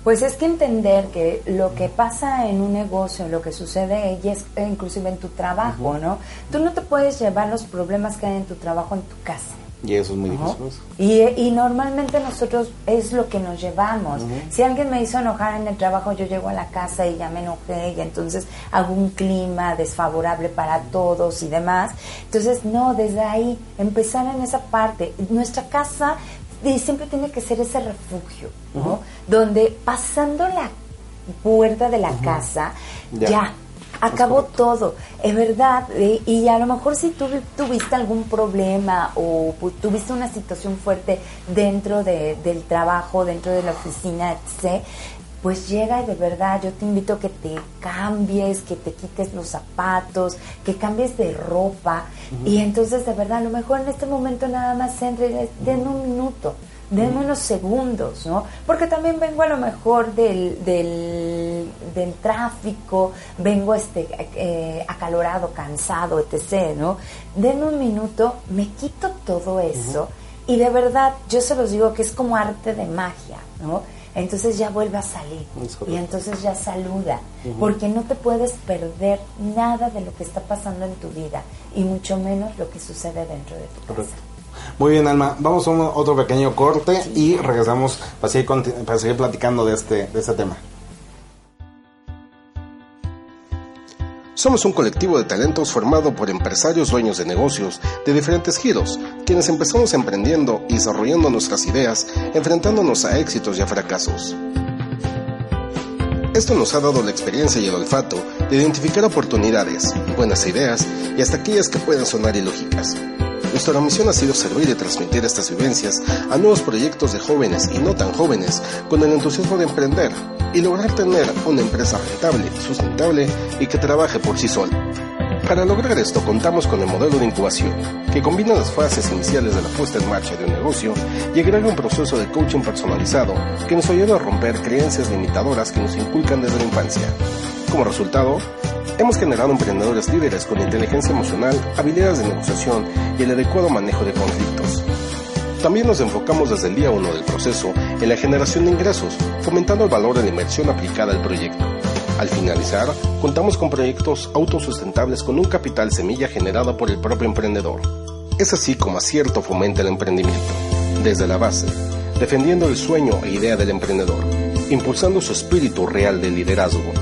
Pues es que entender que lo que pasa en un negocio, lo que sucede y es eh, inclusive en tu trabajo, ¿no? Tú no te puedes llevar los problemas que hay en tu trabajo en tu casa. Y eso es muy ¿no? difícil. Y, y normalmente nosotros es lo que nos llevamos. Si alguien me hizo enojar en el trabajo, yo llego a la casa y ya me enojé y entonces hago un clima desfavorable para todos y demás. Entonces, no, desde ahí, empezar en esa parte. Nuestra casa eh, siempre tiene que ser ese refugio, ¿no? Donde pasando la puerta de la casa, Ya. ya acabó todo, es verdad, eh, y a lo mejor si tú tuviste algún problema o tuviste una situación fuerte dentro de- del trabajo, dentro de la oficina, etc., pues llega y de verdad yo te invito a que te cambies, que te quites los zapatos, que cambies de ropa, y entonces de verdad a lo mejor en este momento nada más entre y denme un minuto, denme unos segundos, ¿no? Porque también vengo a lo mejor del, del, del tráfico, vengo este eh, acalorado, cansado, etc., ¿no? Denme un minuto, me quito todo eso y de verdad yo se los digo que es como arte de magia, ¿no? Entonces ya vuelve a salir y entonces ya saluda, porque no te puedes perder nada de lo que está pasando en tu vida y mucho menos lo que sucede dentro de tu casa. Correcto. Muy bien, Alma. Vamos a un- otro pequeño corte y regresamos para seguir, para seguir platicando de este, de este tema. Somos un colectivo de talentos formado por empresarios dueños de negocios de diferentes giros, quienes empezamos emprendiendo y desarrollando nuestras ideas, enfrentándonos a éxitos y a fracasos. Esto nos ha dado la experiencia y el olfato de identificar oportunidades, buenas ideas y hasta aquellas que puedan sonar ilógicas. Nuestra misión ha sido servir y transmitir estas vivencias a nuevos proyectos de jóvenes y no tan jóvenes con el entusiasmo de emprender y lograr tener una empresa rentable, sustentable y que trabaje por sí sola. Para lograr esto contamos con el modelo de incubación, que combina las fases iniciales de la puesta en marcha de un negocio y agrega un proceso de coaching personalizado que nos ayuda a romper creencias limitadoras que nos inculcan desde la infancia. Como resultado, hemos generado emprendedores líderes con inteligencia emocional, habilidades de negociación y el adecuado manejo de conflictos. También nos enfocamos desde el día 1 del proceso en la generación de ingresos, fomentando el valor de la inversión aplicada al proyecto. Al finalizar, contamos con proyectos autosustentables con un capital semilla generado por el propio emprendedor. Es así como acierto fomenta el emprendimiento, desde la base, defendiendo el sueño e idea del emprendedor, impulsando su espíritu real de liderazgo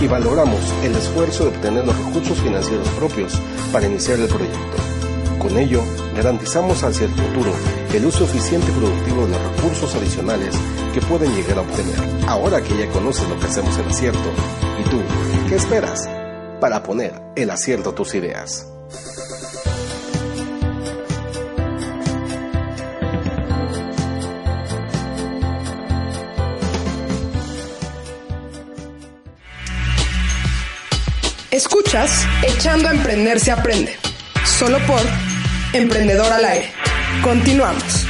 y valoramos el esfuerzo de obtener los recursos financieros propios para iniciar el proyecto. Con ello, garantizamos hacia el futuro el uso eficiente y productivo de los recursos adicionales que pueden llegar a obtener. Ahora que ya conoces lo que hacemos en acierto, ¿y tú qué esperas para poner el acierto a tus ideas? Escuchas Echando a Emprender se aprende. Solo por Emprendedor al aire. Continuamos.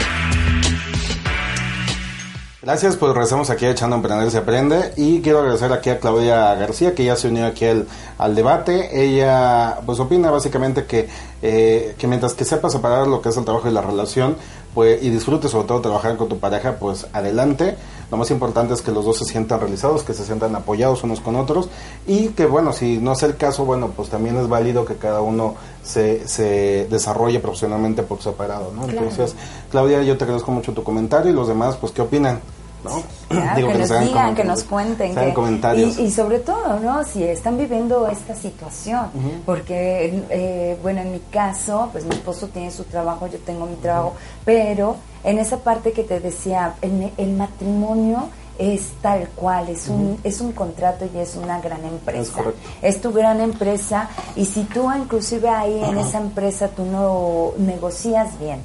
Gracias, pues regresamos aquí a Echando a Emprender se aprende y quiero agradecer aquí a Claudia García que ya se unió aquí al, debate. Ella pues opina básicamente que, eh, que mientras que sepa separar lo que es el trabajo y la relación pues y disfrutes sobre todo trabajar con tu pareja, pues adelante, lo más importante es que los dos se sientan realizados, que se sientan apoyados unos con otros y que bueno, si no es el caso, bueno, pues también es válido que cada uno se, se desarrolle profesionalmente por separado, ¿no? Entonces, Claudia, yo te agradezco mucho tu comentario y los demás, pues, ¿qué opinan? que, nos digan, que nos cuenten. comentarios. Y, sobre todo, ¿no? Si están viviendo esta situación. Porque, eh, bueno, en mi caso, pues mi esposo tiene su trabajo, yo tengo mi trabajo. Pero en esa parte que te decía, el, el matrimonio es tal cual, es un, es un contrato y es una gran empresa. Es, tu gran empresa y si tú inclusive ahí en esa empresa tú no negocias bien,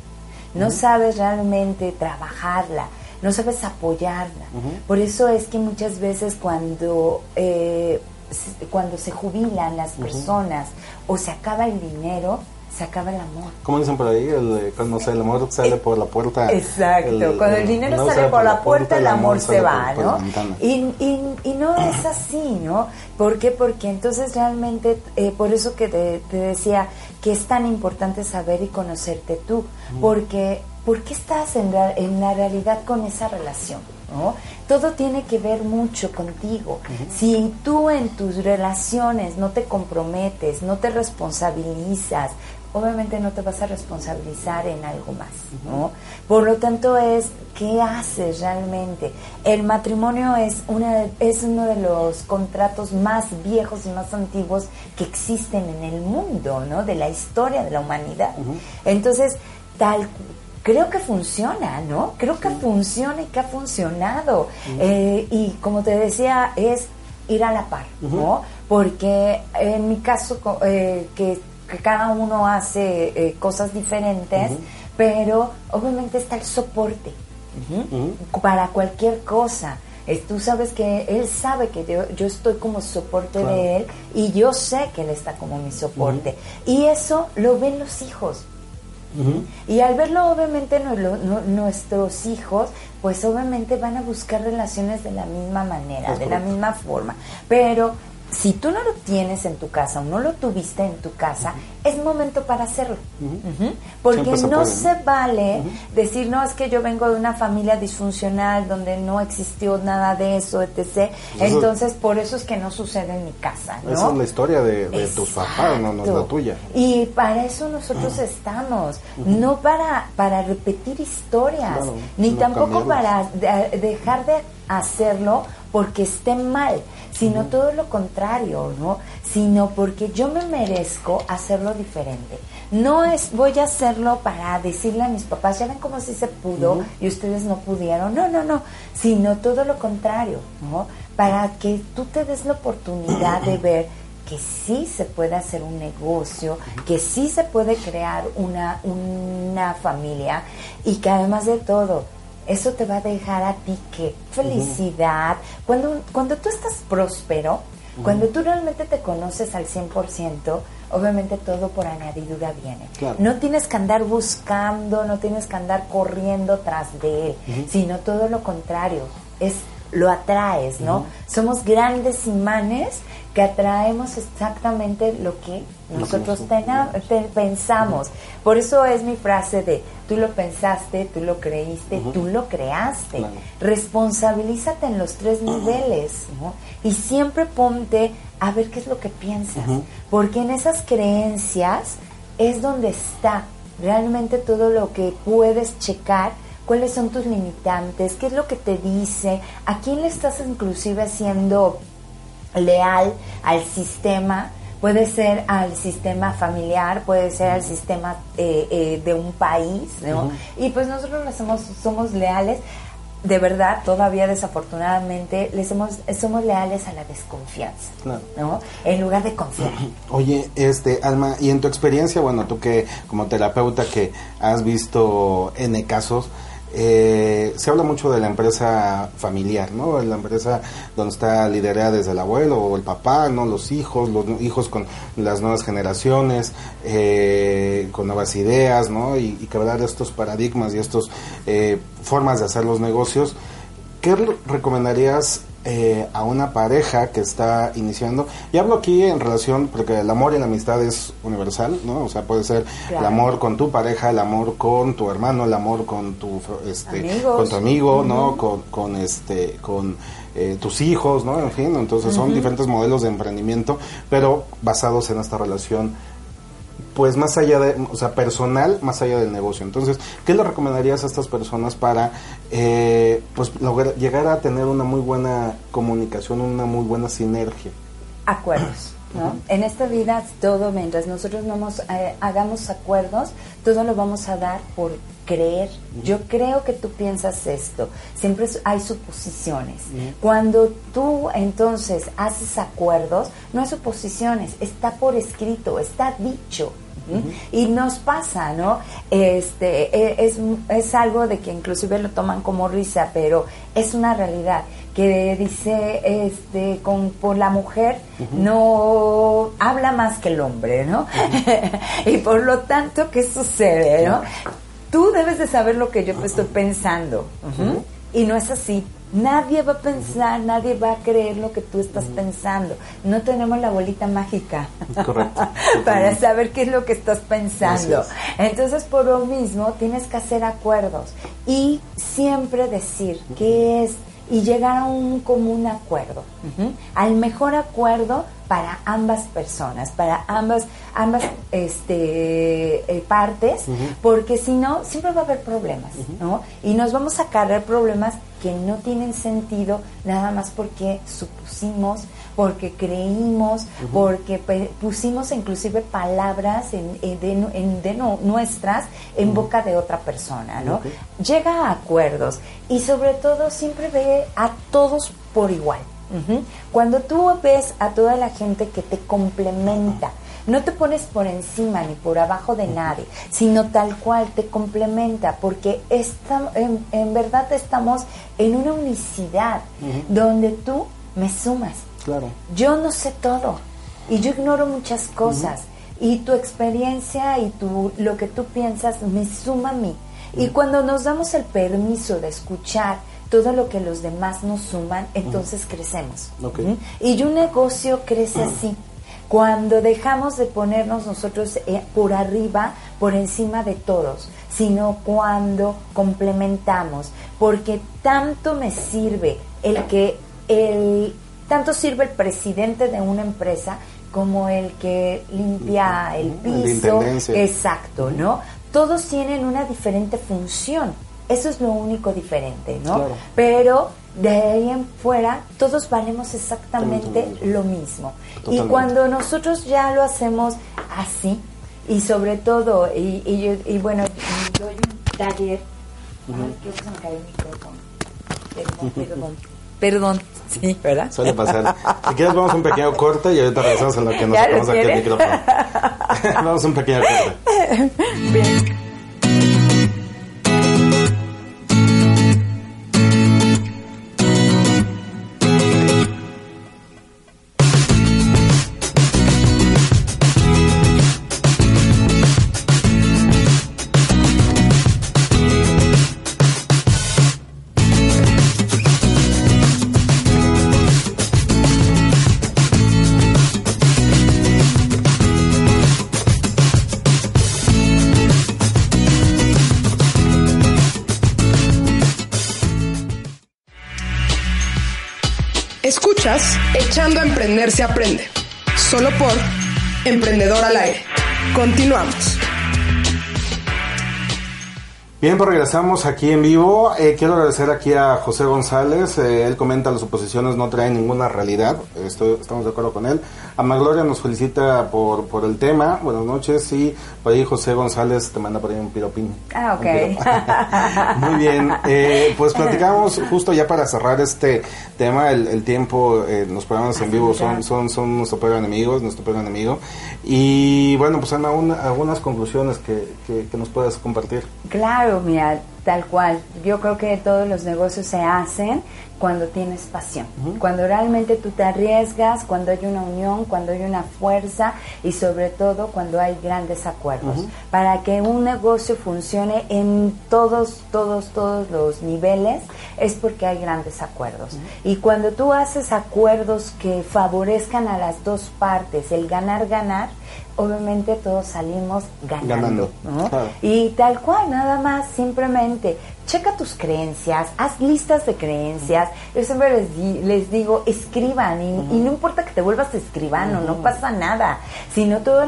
no sabes realmente trabajarla, no sabes apoyarla. Por eso es que muchas veces cuando, eh, cuando se jubilan las personas o se acaba el dinero, se acaba el amor. Como dicen por ahí, el, cuando el amor sale eh, por la puerta. Exacto, cuando el dinero sale, por la puerta, el amor, se va, ¿no? Y, y, no es así, ¿no? ¿Por qué? Porque entonces realmente, eh, por eso que te, decía que es tan importante saber y conocerte tú, porque ¿por qué estás en la, en la realidad con esa relación? ¿no? Todo tiene que ver mucho contigo. Si tú en tus relaciones no te comprometes, no te responsabilizas, obviamente no te vas a responsabilizar en algo más, ¿no? Por lo tanto es qué haces realmente. El matrimonio es una es uno de los contratos más viejos y más antiguos que existen en el mundo, ¿no? De la historia de la humanidad. Entonces, tal creo que funciona, ¿no? Creo que funciona y que ha funcionado. Eh, y como te decía, es ir a la par, ¿no? Porque en mi caso, eh, que, cada uno hace eh, cosas diferentes, pero obviamente está el soporte para cualquier cosa. tú sabes que él sabe que yo, estoy como soporte de él y yo sé que él está como mi soporte. Y eso lo ven los hijos. Y al verlo, obviamente, nuestros hijos, pues obviamente van a buscar relaciones de la misma manera, de la misma forma. Pero si tú no lo tienes en tu casa o no lo tuviste en tu casa, es momento para hacerlo. Porque no se vale decir, no, es que yo vengo de una familia disfuncional donde no existió nada de eso, etc. Entonces, por eso es que no sucede en mi casa. ¿no? Esa es la historia de, tus papás, no, es la tuya. Y para eso nosotros estamos, no para, para repetir historias, ni tampoco para dejar de hacerlo porque esté mal, sino todo lo contrario, ¿no? Sino porque yo me merezco hacerlo diferente. No es voy a hacerlo para decirle a mis papás, ya ven cómo sí se pudo y ustedes no pudieron. No, no, no, sino todo lo contrario, ¿no? Para que tú te des la oportunidad de ver que sí se puede hacer un negocio, que sí se puede crear una, una familia y que además de todo, eso te va a dejar a ti que felicidad. cuando, cuando tú estás próspero, cuando tú realmente te conoces al 100%, obviamente todo por añadidura viene. No tienes que andar buscando, no tienes que andar corriendo tras de él, sino todo lo contrario, es lo atraes, ¿no? Somos grandes imanes que atraemos exactamente lo que nosotros pensamos. Por eso es mi frase de tú lo pensaste, tú lo creíste, tú lo creaste. Responsabilízate en los tres niveles y siempre ponte a ver qué es lo que piensas, porque en esas creencias es donde está realmente todo lo que puedes checar cuáles son tus limitantes, qué es lo que te dice, a quién le estás inclusive haciendo leal al sistema, puede ser al sistema familiar, puede ser al sistema eh, eh, de un país, ¿no? Y pues nosotros somos, somos leales, de verdad, todavía desafortunadamente, les somos, somos leales a la desconfianza, ¿no? En lugar de confiar. Oye, este, Alma, y en tu experiencia, bueno, tú que como terapeuta que has visto N casos, eh, se habla mucho de la empresa familiar, ¿no? La empresa donde está liderada desde el abuelo o el papá, ¿no? Los hijos, los hijos con las nuevas generaciones, eh, con nuevas ideas, ¿no? Y, y que hablar de estos paradigmas y estas eh, formas de hacer los negocios. ¿Qué recomendarías eh, a una pareja que está iniciando, y hablo aquí en relación, porque el amor y la amistad es universal, ¿no? O sea, puede ser el amor con tu pareja, el amor con tu hermano, el amor con tu, este, con tu amigo, ¿no? Con, con, este, con eh, tus hijos, ¿no? En fin, entonces son diferentes modelos de emprendimiento, pero basados en esta relación pues más allá de, o sea, personal, más allá del negocio. Entonces, ¿qué le recomendarías a estas personas para, eh, pues, lograr, llegar a tener una muy buena comunicación, una muy buena sinergia? Acuerdos. ¿no? En esta vida todo, mientras nosotros no eh, hagamos acuerdos, todo lo vamos a dar por creer. Yo creo que tú piensas esto. Siempre hay suposiciones. Cuando tú entonces haces acuerdos, no hay suposiciones, está por escrito, está dicho. Y nos pasa, ¿no? Este, e, es, es algo de que inclusive lo toman como risa, pero es una realidad que dice este con por la mujer no habla más que el hombre, ¿no? y por lo tanto, ¿qué sucede, no? Tú debes de saber lo que yo estoy pensando. Y no es así. Nadie va a pensar, nadie va a creer lo que tú estás pensando. No tenemos la bolita mágica para saber qué es lo que estás pensando. Entonces, por lo mismo, tienes que hacer acuerdos y siempre decir qué es y llegar a un común acuerdo, al mejor acuerdo para ambas personas, para ambas ambas este, eh, partes, porque si no siempre va a haber problemas, ¿no? Y nos vamos a cargar problemas que no tienen sentido nada más porque supusimos, porque creímos, porque pusimos inclusive palabras en, de, nuestras en boca de otra persona, ¿no? Llega a acuerdos y sobre todo siempre ve a todos por igual. Cuando tú ves a toda la gente que te complementa, no te pones por encima ni por abajo de nadie, sino tal cual te complementa, porque esta, en, verdad estamos en una unicidad donde tú me sumas. Claro. Yo no sé todo y yo ignoro muchas cosas y tu experiencia y tu, lo que tú piensas me suma a mí. Y cuando nos damos el permiso de escuchar, todo lo que los demás nos suman, entonces crecemos. Y un negocio crece así. Cuando dejamos de ponernos nosotros eh, por arriba, por encima de todos, sino cuando complementamos, porque tanto me sirve el que el tanto sirve el presidente de una empresa como el que limpia el piso, exacto, ¿no? Todos tienen una diferente función. Eso es lo único diferente, ¿no? Pero de ahí en fuera todos valemos exactamente lo mismo. Y cuando nosotros ya lo hacemos así, y sobre todo, y, y, y bueno, doy un taller, ay, que se me cae el micrófono. Perdón, perdón. Perdón, sí, ¿verdad? Suele pasar. Si quieres, vamos a un pequeño corte y ahorita regresamos en lo que nos ponemos aquí el micrófono. vamos a un pequeño corte. Bien. Echando a Emprender se aprende. Solo por Emprendedor al aire. Continuamos. Bien, pues regresamos aquí en vivo. Eh, quiero agradecer aquí a José González. Eh, él comenta las oposiciones no traen ninguna realidad. Estoy, estamos de acuerdo con él. A Magloria nos felicita por, por el tema. Buenas noches. Y por ahí José González te manda por ahí un piropín. Ah, ok. Muy bien. Eh, pues platicamos justo ya para cerrar este tema. El, tiempo, los programas en vivo son, son, son nuestro peor enemigo, nuestro peor enemigo. Y bueno, pues Ana, algunas conclusiones que, que, que nos puedas compartir. Claro mira, Tal cual. Yo creo que todos los negocios se hacen cuando tienes pasión, cuando realmente tú te arriesgas, cuando hay una unión, cuando hay una fuerza y sobre todo cuando hay grandes acuerdos. Para que un negocio funcione en todos, todos, todos los niveles es porque hay grandes acuerdos. Y cuando tú haces acuerdos que favorezcan a las dos partes, el ganar, ganar, obviamente todos salimos ganando. Y tal cual, nada más, simplemente checa tus creencias, haz listas de creencias. Yo siempre les, les digo, escriban y, no importa que te vuelvas escribano, no pasa nada, sino todo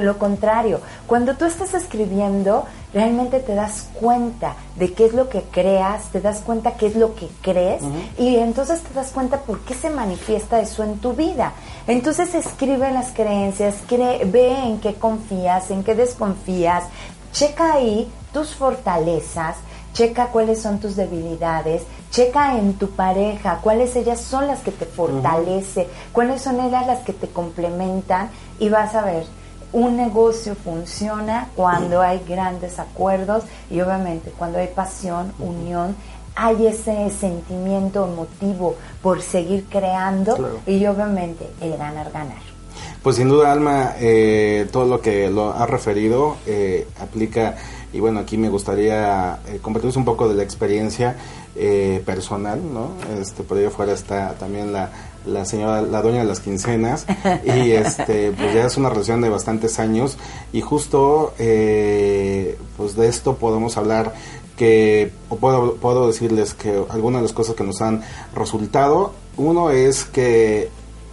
lo contrario. Cuando tú estás escribiendo, realmente te das cuenta de qué es lo que creas, te das cuenta qué es lo que crees y entonces te das cuenta por qué se manifiesta eso en tu vida. Entonces escribe las creencias, ve en qué confías, en qué desconfías, checa ahí tus fortalezas, checa cuáles son tus debilidades, checa en tu pareja cuáles ellas son las que te fortalece, cuáles son ellas las que te complementan y vas a ver un negocio funciona cuando hay grandes acuerdos y obviamente cuando hay pasión, unión, hay ese sentimiento emotivo por seguir creando y obviamente el ganar, ganar. Pues sin duda, Alma, eh, todo lo que lo ha referido eh, aplica y bueno, aquí me gustaría eh, compartirles un poco de la experiencia eh, personal, ¿no? Este, por ahí afuera está también la, la señora, la dueña de las quincenas, y este, pues ya es una relación de bastantes años, y justo, eh, pues de esto podemos hablar que, o puedo, puedo decirles que algunas de las cosas que nos han resultado, uno es que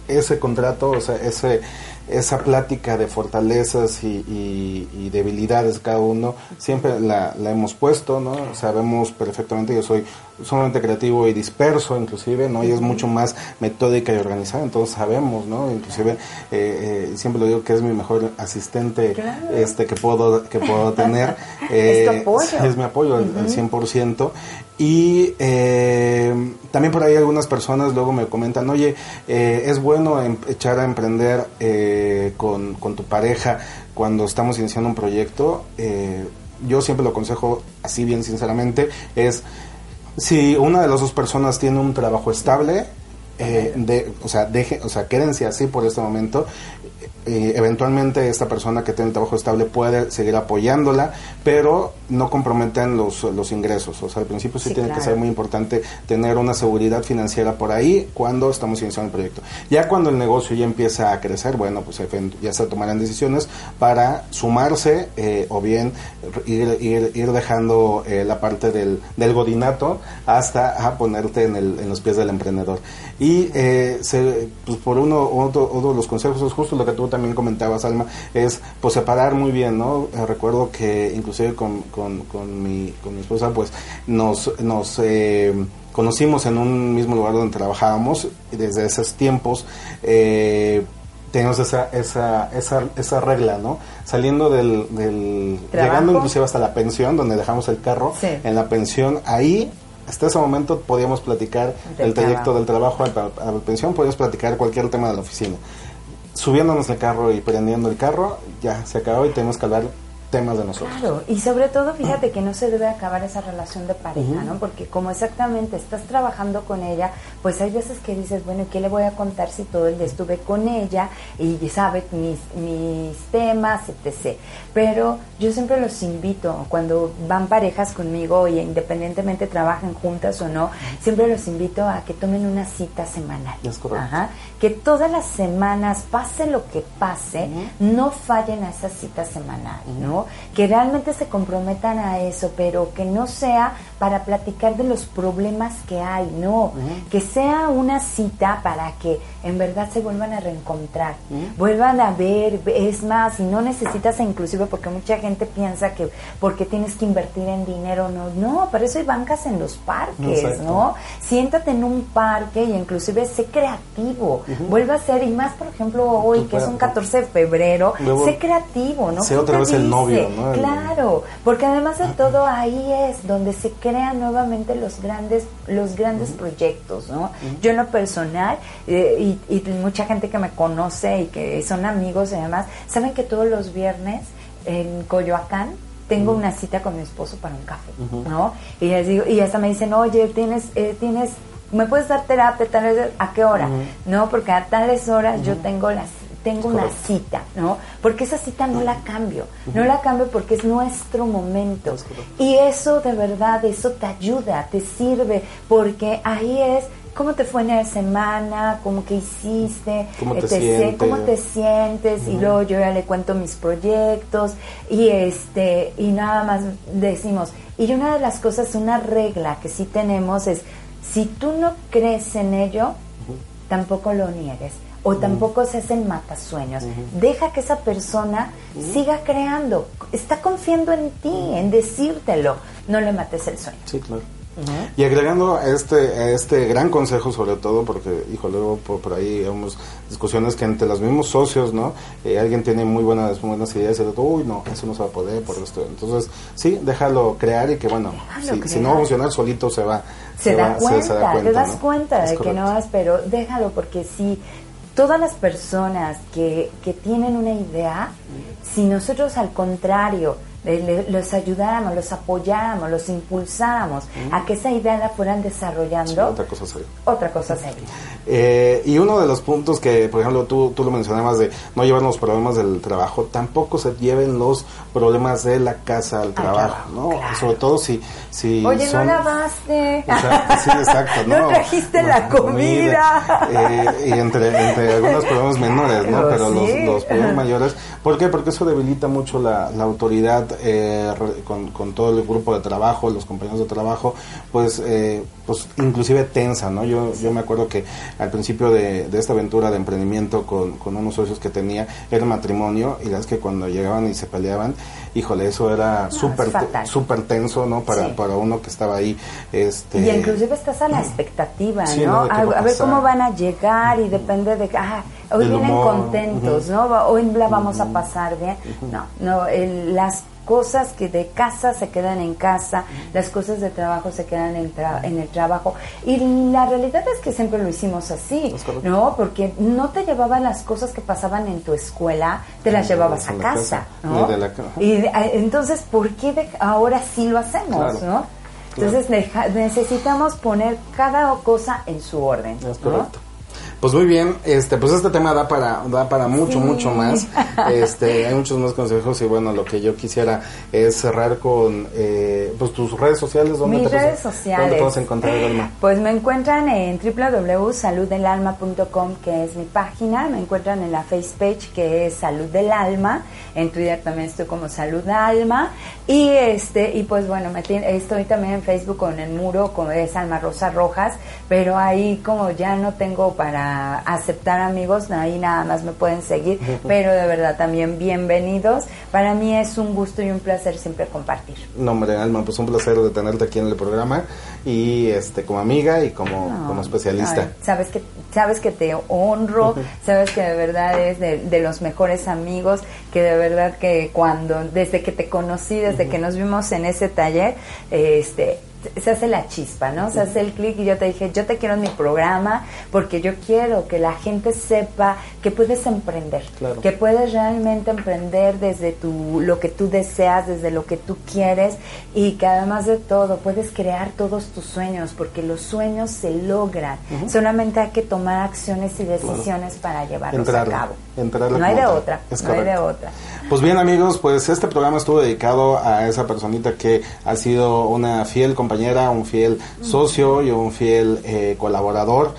ese contrato, o sea, ese esa plática de fortalezas y, debilidades cada uno siempre la, la, hemos puesto, ¿no? Sabemos perfectamente, yo soy sumamente creativo y disperso inclusive, ¿no? Y es mucho más metódica y organizada, entonces sabemos, ¿no? Inclusive eh, eh, siempre lo digo que es mi mejor asistente este que puedo que puedo tener. Eh, es, mi apoyo al, 100%. Y también por ahí algunas personas luego me comentan, oye, es bueno em, echar a emprender con, con tu pareja cuando estamos iniciando un proyecto. yo siempre lo aconsejo así bien sinceramente, es si una de las dos personas tiene un trabajo estable, eh, de, o sea, deje, o sea, quédense así por este momento eventualmente esta persona que tiene el trabajo estable puede seguir apoyándola, pero no comprometen los, los ingresos. O sea, al principio sí, tiene que ser muy importante tener una seguridad financiera por ahí cuando estamos iniciando el proyecto. Ya cuando el negocio ya empieza a crecer, bueno, pues ya se tomarán decisiones para sumarse eh, o bien ir, ir, ir dejando eh, la parte del, del godinato hasta a ponerte en, el, en los pies del emprendedor. Y eh, se, pues por uno, otro, otro de los consejos es justo lo que tú también comentabas, Alma, es pues separar muy bien, ¿no? Eh, recuerdo que inclusive con, con, con, mi, con mi esposa pues nos, nos eh, conocimos en un mismo lugar donde trabajábamos y desde esos tiempos eh, tenemos esa, esa, esa, esa regla, ¿no? Saliendo del, del llegando inclusive hasta la pensión, donde dejamos el carro, en la pensión, ahí hasta ese momento podíamos platicar el trayecto del trabajo a la, pensión, podíamos platicar cualquier tema de la oficina. Subiéndonos el carro y prendiendo el carro, ya se acabó y tenemos que hablar temas de nosotros. Claro, y sobre todo fíjate que no se debe acabar esa relación de pareja, ¿no? Porque como exactamente estás trabajando con ella, pues hay veces que dices, bueno, ¿qué le voy a contar si todo el día estuve con ella y sabe mis, mis temas, etc. Pero yo siempre los invito, cuando van parejas conmigo y independientemente trabajen juntas o no, siempre los invito a que tomen una cita semanal. Es correcto. Que todas las semanas, pase lo que pase, no fallen a esa cita semanal, ¿no? Que realmente se comprometan a eso, pero que no sea para platicar de los problemas que hay, no, que sea una cita para que en verdad se vuelvan a reencontrar, vuelvan a ver, es más, y no necesitas inclusive porque mucha gente piensa que porque tienes que invertir en dinero, no, no, para eso hay bancas en los parques, ¿no? Siéntate en un parque y inclusive sé creativo, vuelva a ser, y más por ejemplo hoy que es un 14 de febrero, sé creativo, ¿no? Sé otra vez el novio Claro, porque además de todo ahí es donde se crean nuevamente los grandes, los grandes proyectos, ¿no? Yo en lo personal, eh, y, mucha gente que me conoce y que son amigos y demás, saben que todos los viernes en Coyoacán tengo una cita con mi esposo para un café, ¿no? Y les digo, y hasta me dicen, oye, tienes, eh, tienes, ¿me puedes dar terapia? Tal ¿A qué hora? No, porque a tales horas yo tengo las tengo una cita, ¿no? Porque esa cita no la cambio, no la cambio porque es nuestro momento. y eso de verdad, eso te ayuda, te sirve, porque ahí es cómo te fue en la semana, cómo que hiciste, cómo te, sientes, cómo te sientes y luego yo ya le cuento mis proyectos y este y nada más decimos y una de las cosas, una regla que sí tenemos es si tú no crees en ello, tampoco lo niegues o tampoco se hacen matasueños. Deja que esa persona siga creando. Está confiando en ti, en decírtelo. No le mates el sueño. Sí, claro. Y agregando a este, este gran consejo sobre todo, porque, hijo, luego por, ahí hemos discusiones que entre los mismos socios, ¿no? Eh, alguien tiene muy buenas, buenas ideas y el otro, uy, no, eso no se va a poder por esto. Entonces, sí, déjalo crear y que, bueno, si, no va a funcionar solito se va. Se, da, cuenta, te das cuenta de que no vas, pero déjalo porque si todas las personas que, que tienen una idea, si nosotros al contrario, los ayudáramos, los apoyáramos, los impulsáramos a que esa idea la fueran desarrollando, otra cosa sería. Otra cosa sería. Eh, y uno de los puntos que, por ejemplo, tú, tú lo mencionabas de no llevar los problemas del trabajo, tampoco se lleven los problemas de la casa al trabajo, ¿no? Sobre todo si... si Oye, no lavaste. sí, exacto. no, trajiste la comida. Eh, y entre, entre algunos problemas menores, ¿no? Pero los, los problemas mayores. ¿Por qué? Porque eso debilita mucho la, la autoridad eh, con, con, todo el grupo de trabajo, los compañeros de trabajo, pues, eh, pues inclusive tensa, ¿no? Yo, yo me acuerdo que al principio de, esta aventura de emprendimiento con, con, unos socios que tenía, era matrimonio, y las que cuando llegaban y se peleaban, híjole, eso era súper súper tenso, ¿no? Para, para uno que estaba ahí. Este, y inclusive estás a la expectativa, ¿no? A, ver cómo van a llegar y depende de... Ah, hoy vienen contentos, ¿no? Hoy la vamos a pasar bien. No, no, el, las cosas que de casa se quedan en casa, las cosas de trabajo se quedan en, en, el trabajo. Y la realidad es que siempre lo hicimos así, ¿no? Porque no te llevaban las cosas que pasaban en tu escuela, te las llevabas a casa, ¿no? Y eh, entonces, ¿por qué ahora sí lo hacemos, no? Entonces necesitamos poner cada cosa en su orden. correcto. Pues muy bien, este, pues este tema da para, da para mucho, mucho más. Este, hay muchos más consejos y bueno, lo que yo quisiera es cerrar con, eh, pues tus redes sociales. ¿dónde Mis redes sociales. ¿Dónde puedes encontrar el alma? Pues me encuentran en www.saluddelalma.com, que es mi página. Me encuentran en la Facebook que es Salud del Alma. En Twitter también estoy como Salud Alma. Y este, y pues bueno, me estoy también en Facebook con el muro, como es Alma Rosa Rojas, pero ahí como ya no tengo para aceptar amigos, ahí nada más me pueden seguir, pero de verdad también bienvenidos. Para mí es un gusto y un placer siempre compartir. No, hombre, Alma, pues un placer de tenerte aquí en el programa y este como amiga y como, como especialista. sabes que sabes que te honro, sabes que de verdad es de, de, los mejores amigos, que de verdad que cuando desde que te conocí, desde que nos vimos en ese taller, este se hace la chispa, ¿no? Se hace el clic y yo te dije, yo te quiero en mi programa porque yo quiero que la gente sepa que puedes emprender, que puedes realmente emprender desde tu, lo que tú deseas, desde lo que tú quieres y que además de todo puedes crear todos tus sueños porque los sueños se logran. Solamente hay que tomar acciones y decisiones para llevarlos a cabo. No hay de otra, no hay de otra. Pues bien amigos, pues este programa estuvo dedicado a esa personita que ha sido una fiel compañera, un fiel socio y un fiel eh, colaborador.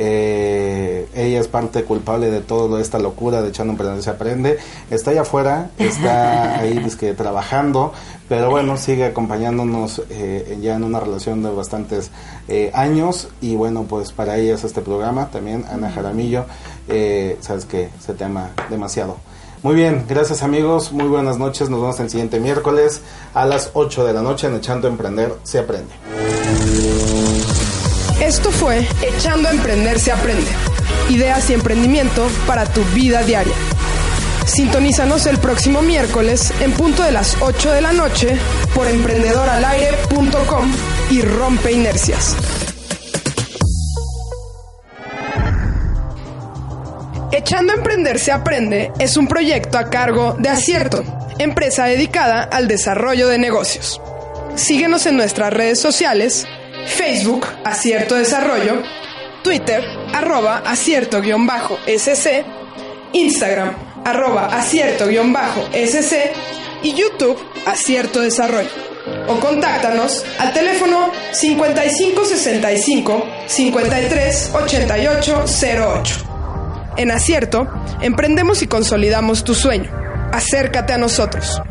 Eh, ella es parte culpable de toda esta locura de echando emprendedor se aprende. Está allá afuera, está ahí que trabajando, pero bueno, sigue acompañándonos eh, ya en una relación de bastantes años y bueno, pues para ella es este programa también, Ana Jaramillo, sabes que se te ama demasiado. Muy bien, gracias amigos, muy buenas noches, nos vemos el siguiente miércoles a las 8 de la noche en Echando a Emprender se aprende. Esto fue Echando a Emprender se aprende. Ideas y emprendimiento para tu vida diaria. Sintonízanos el próximo miércoles en punto de las 8 de la noche por emprendedoralaire.com y rompe inercias. Echando a Emprender se aprende es un proyecto a cargo de Acierto, empresa dedicada al desarrollo de negocios. Síguenos en nuestras redes sociales, Facebook, Acierto Desarrollo, Twitter, arroba acierto-sc, Instagram, arroba acierto-sc y YouTube, Acierto Desarrollo. O contáctanos al teléfono 5565 53 88 08. En Acierto, emprendemos y consolidamos tu sueño. Acércate a nosotros.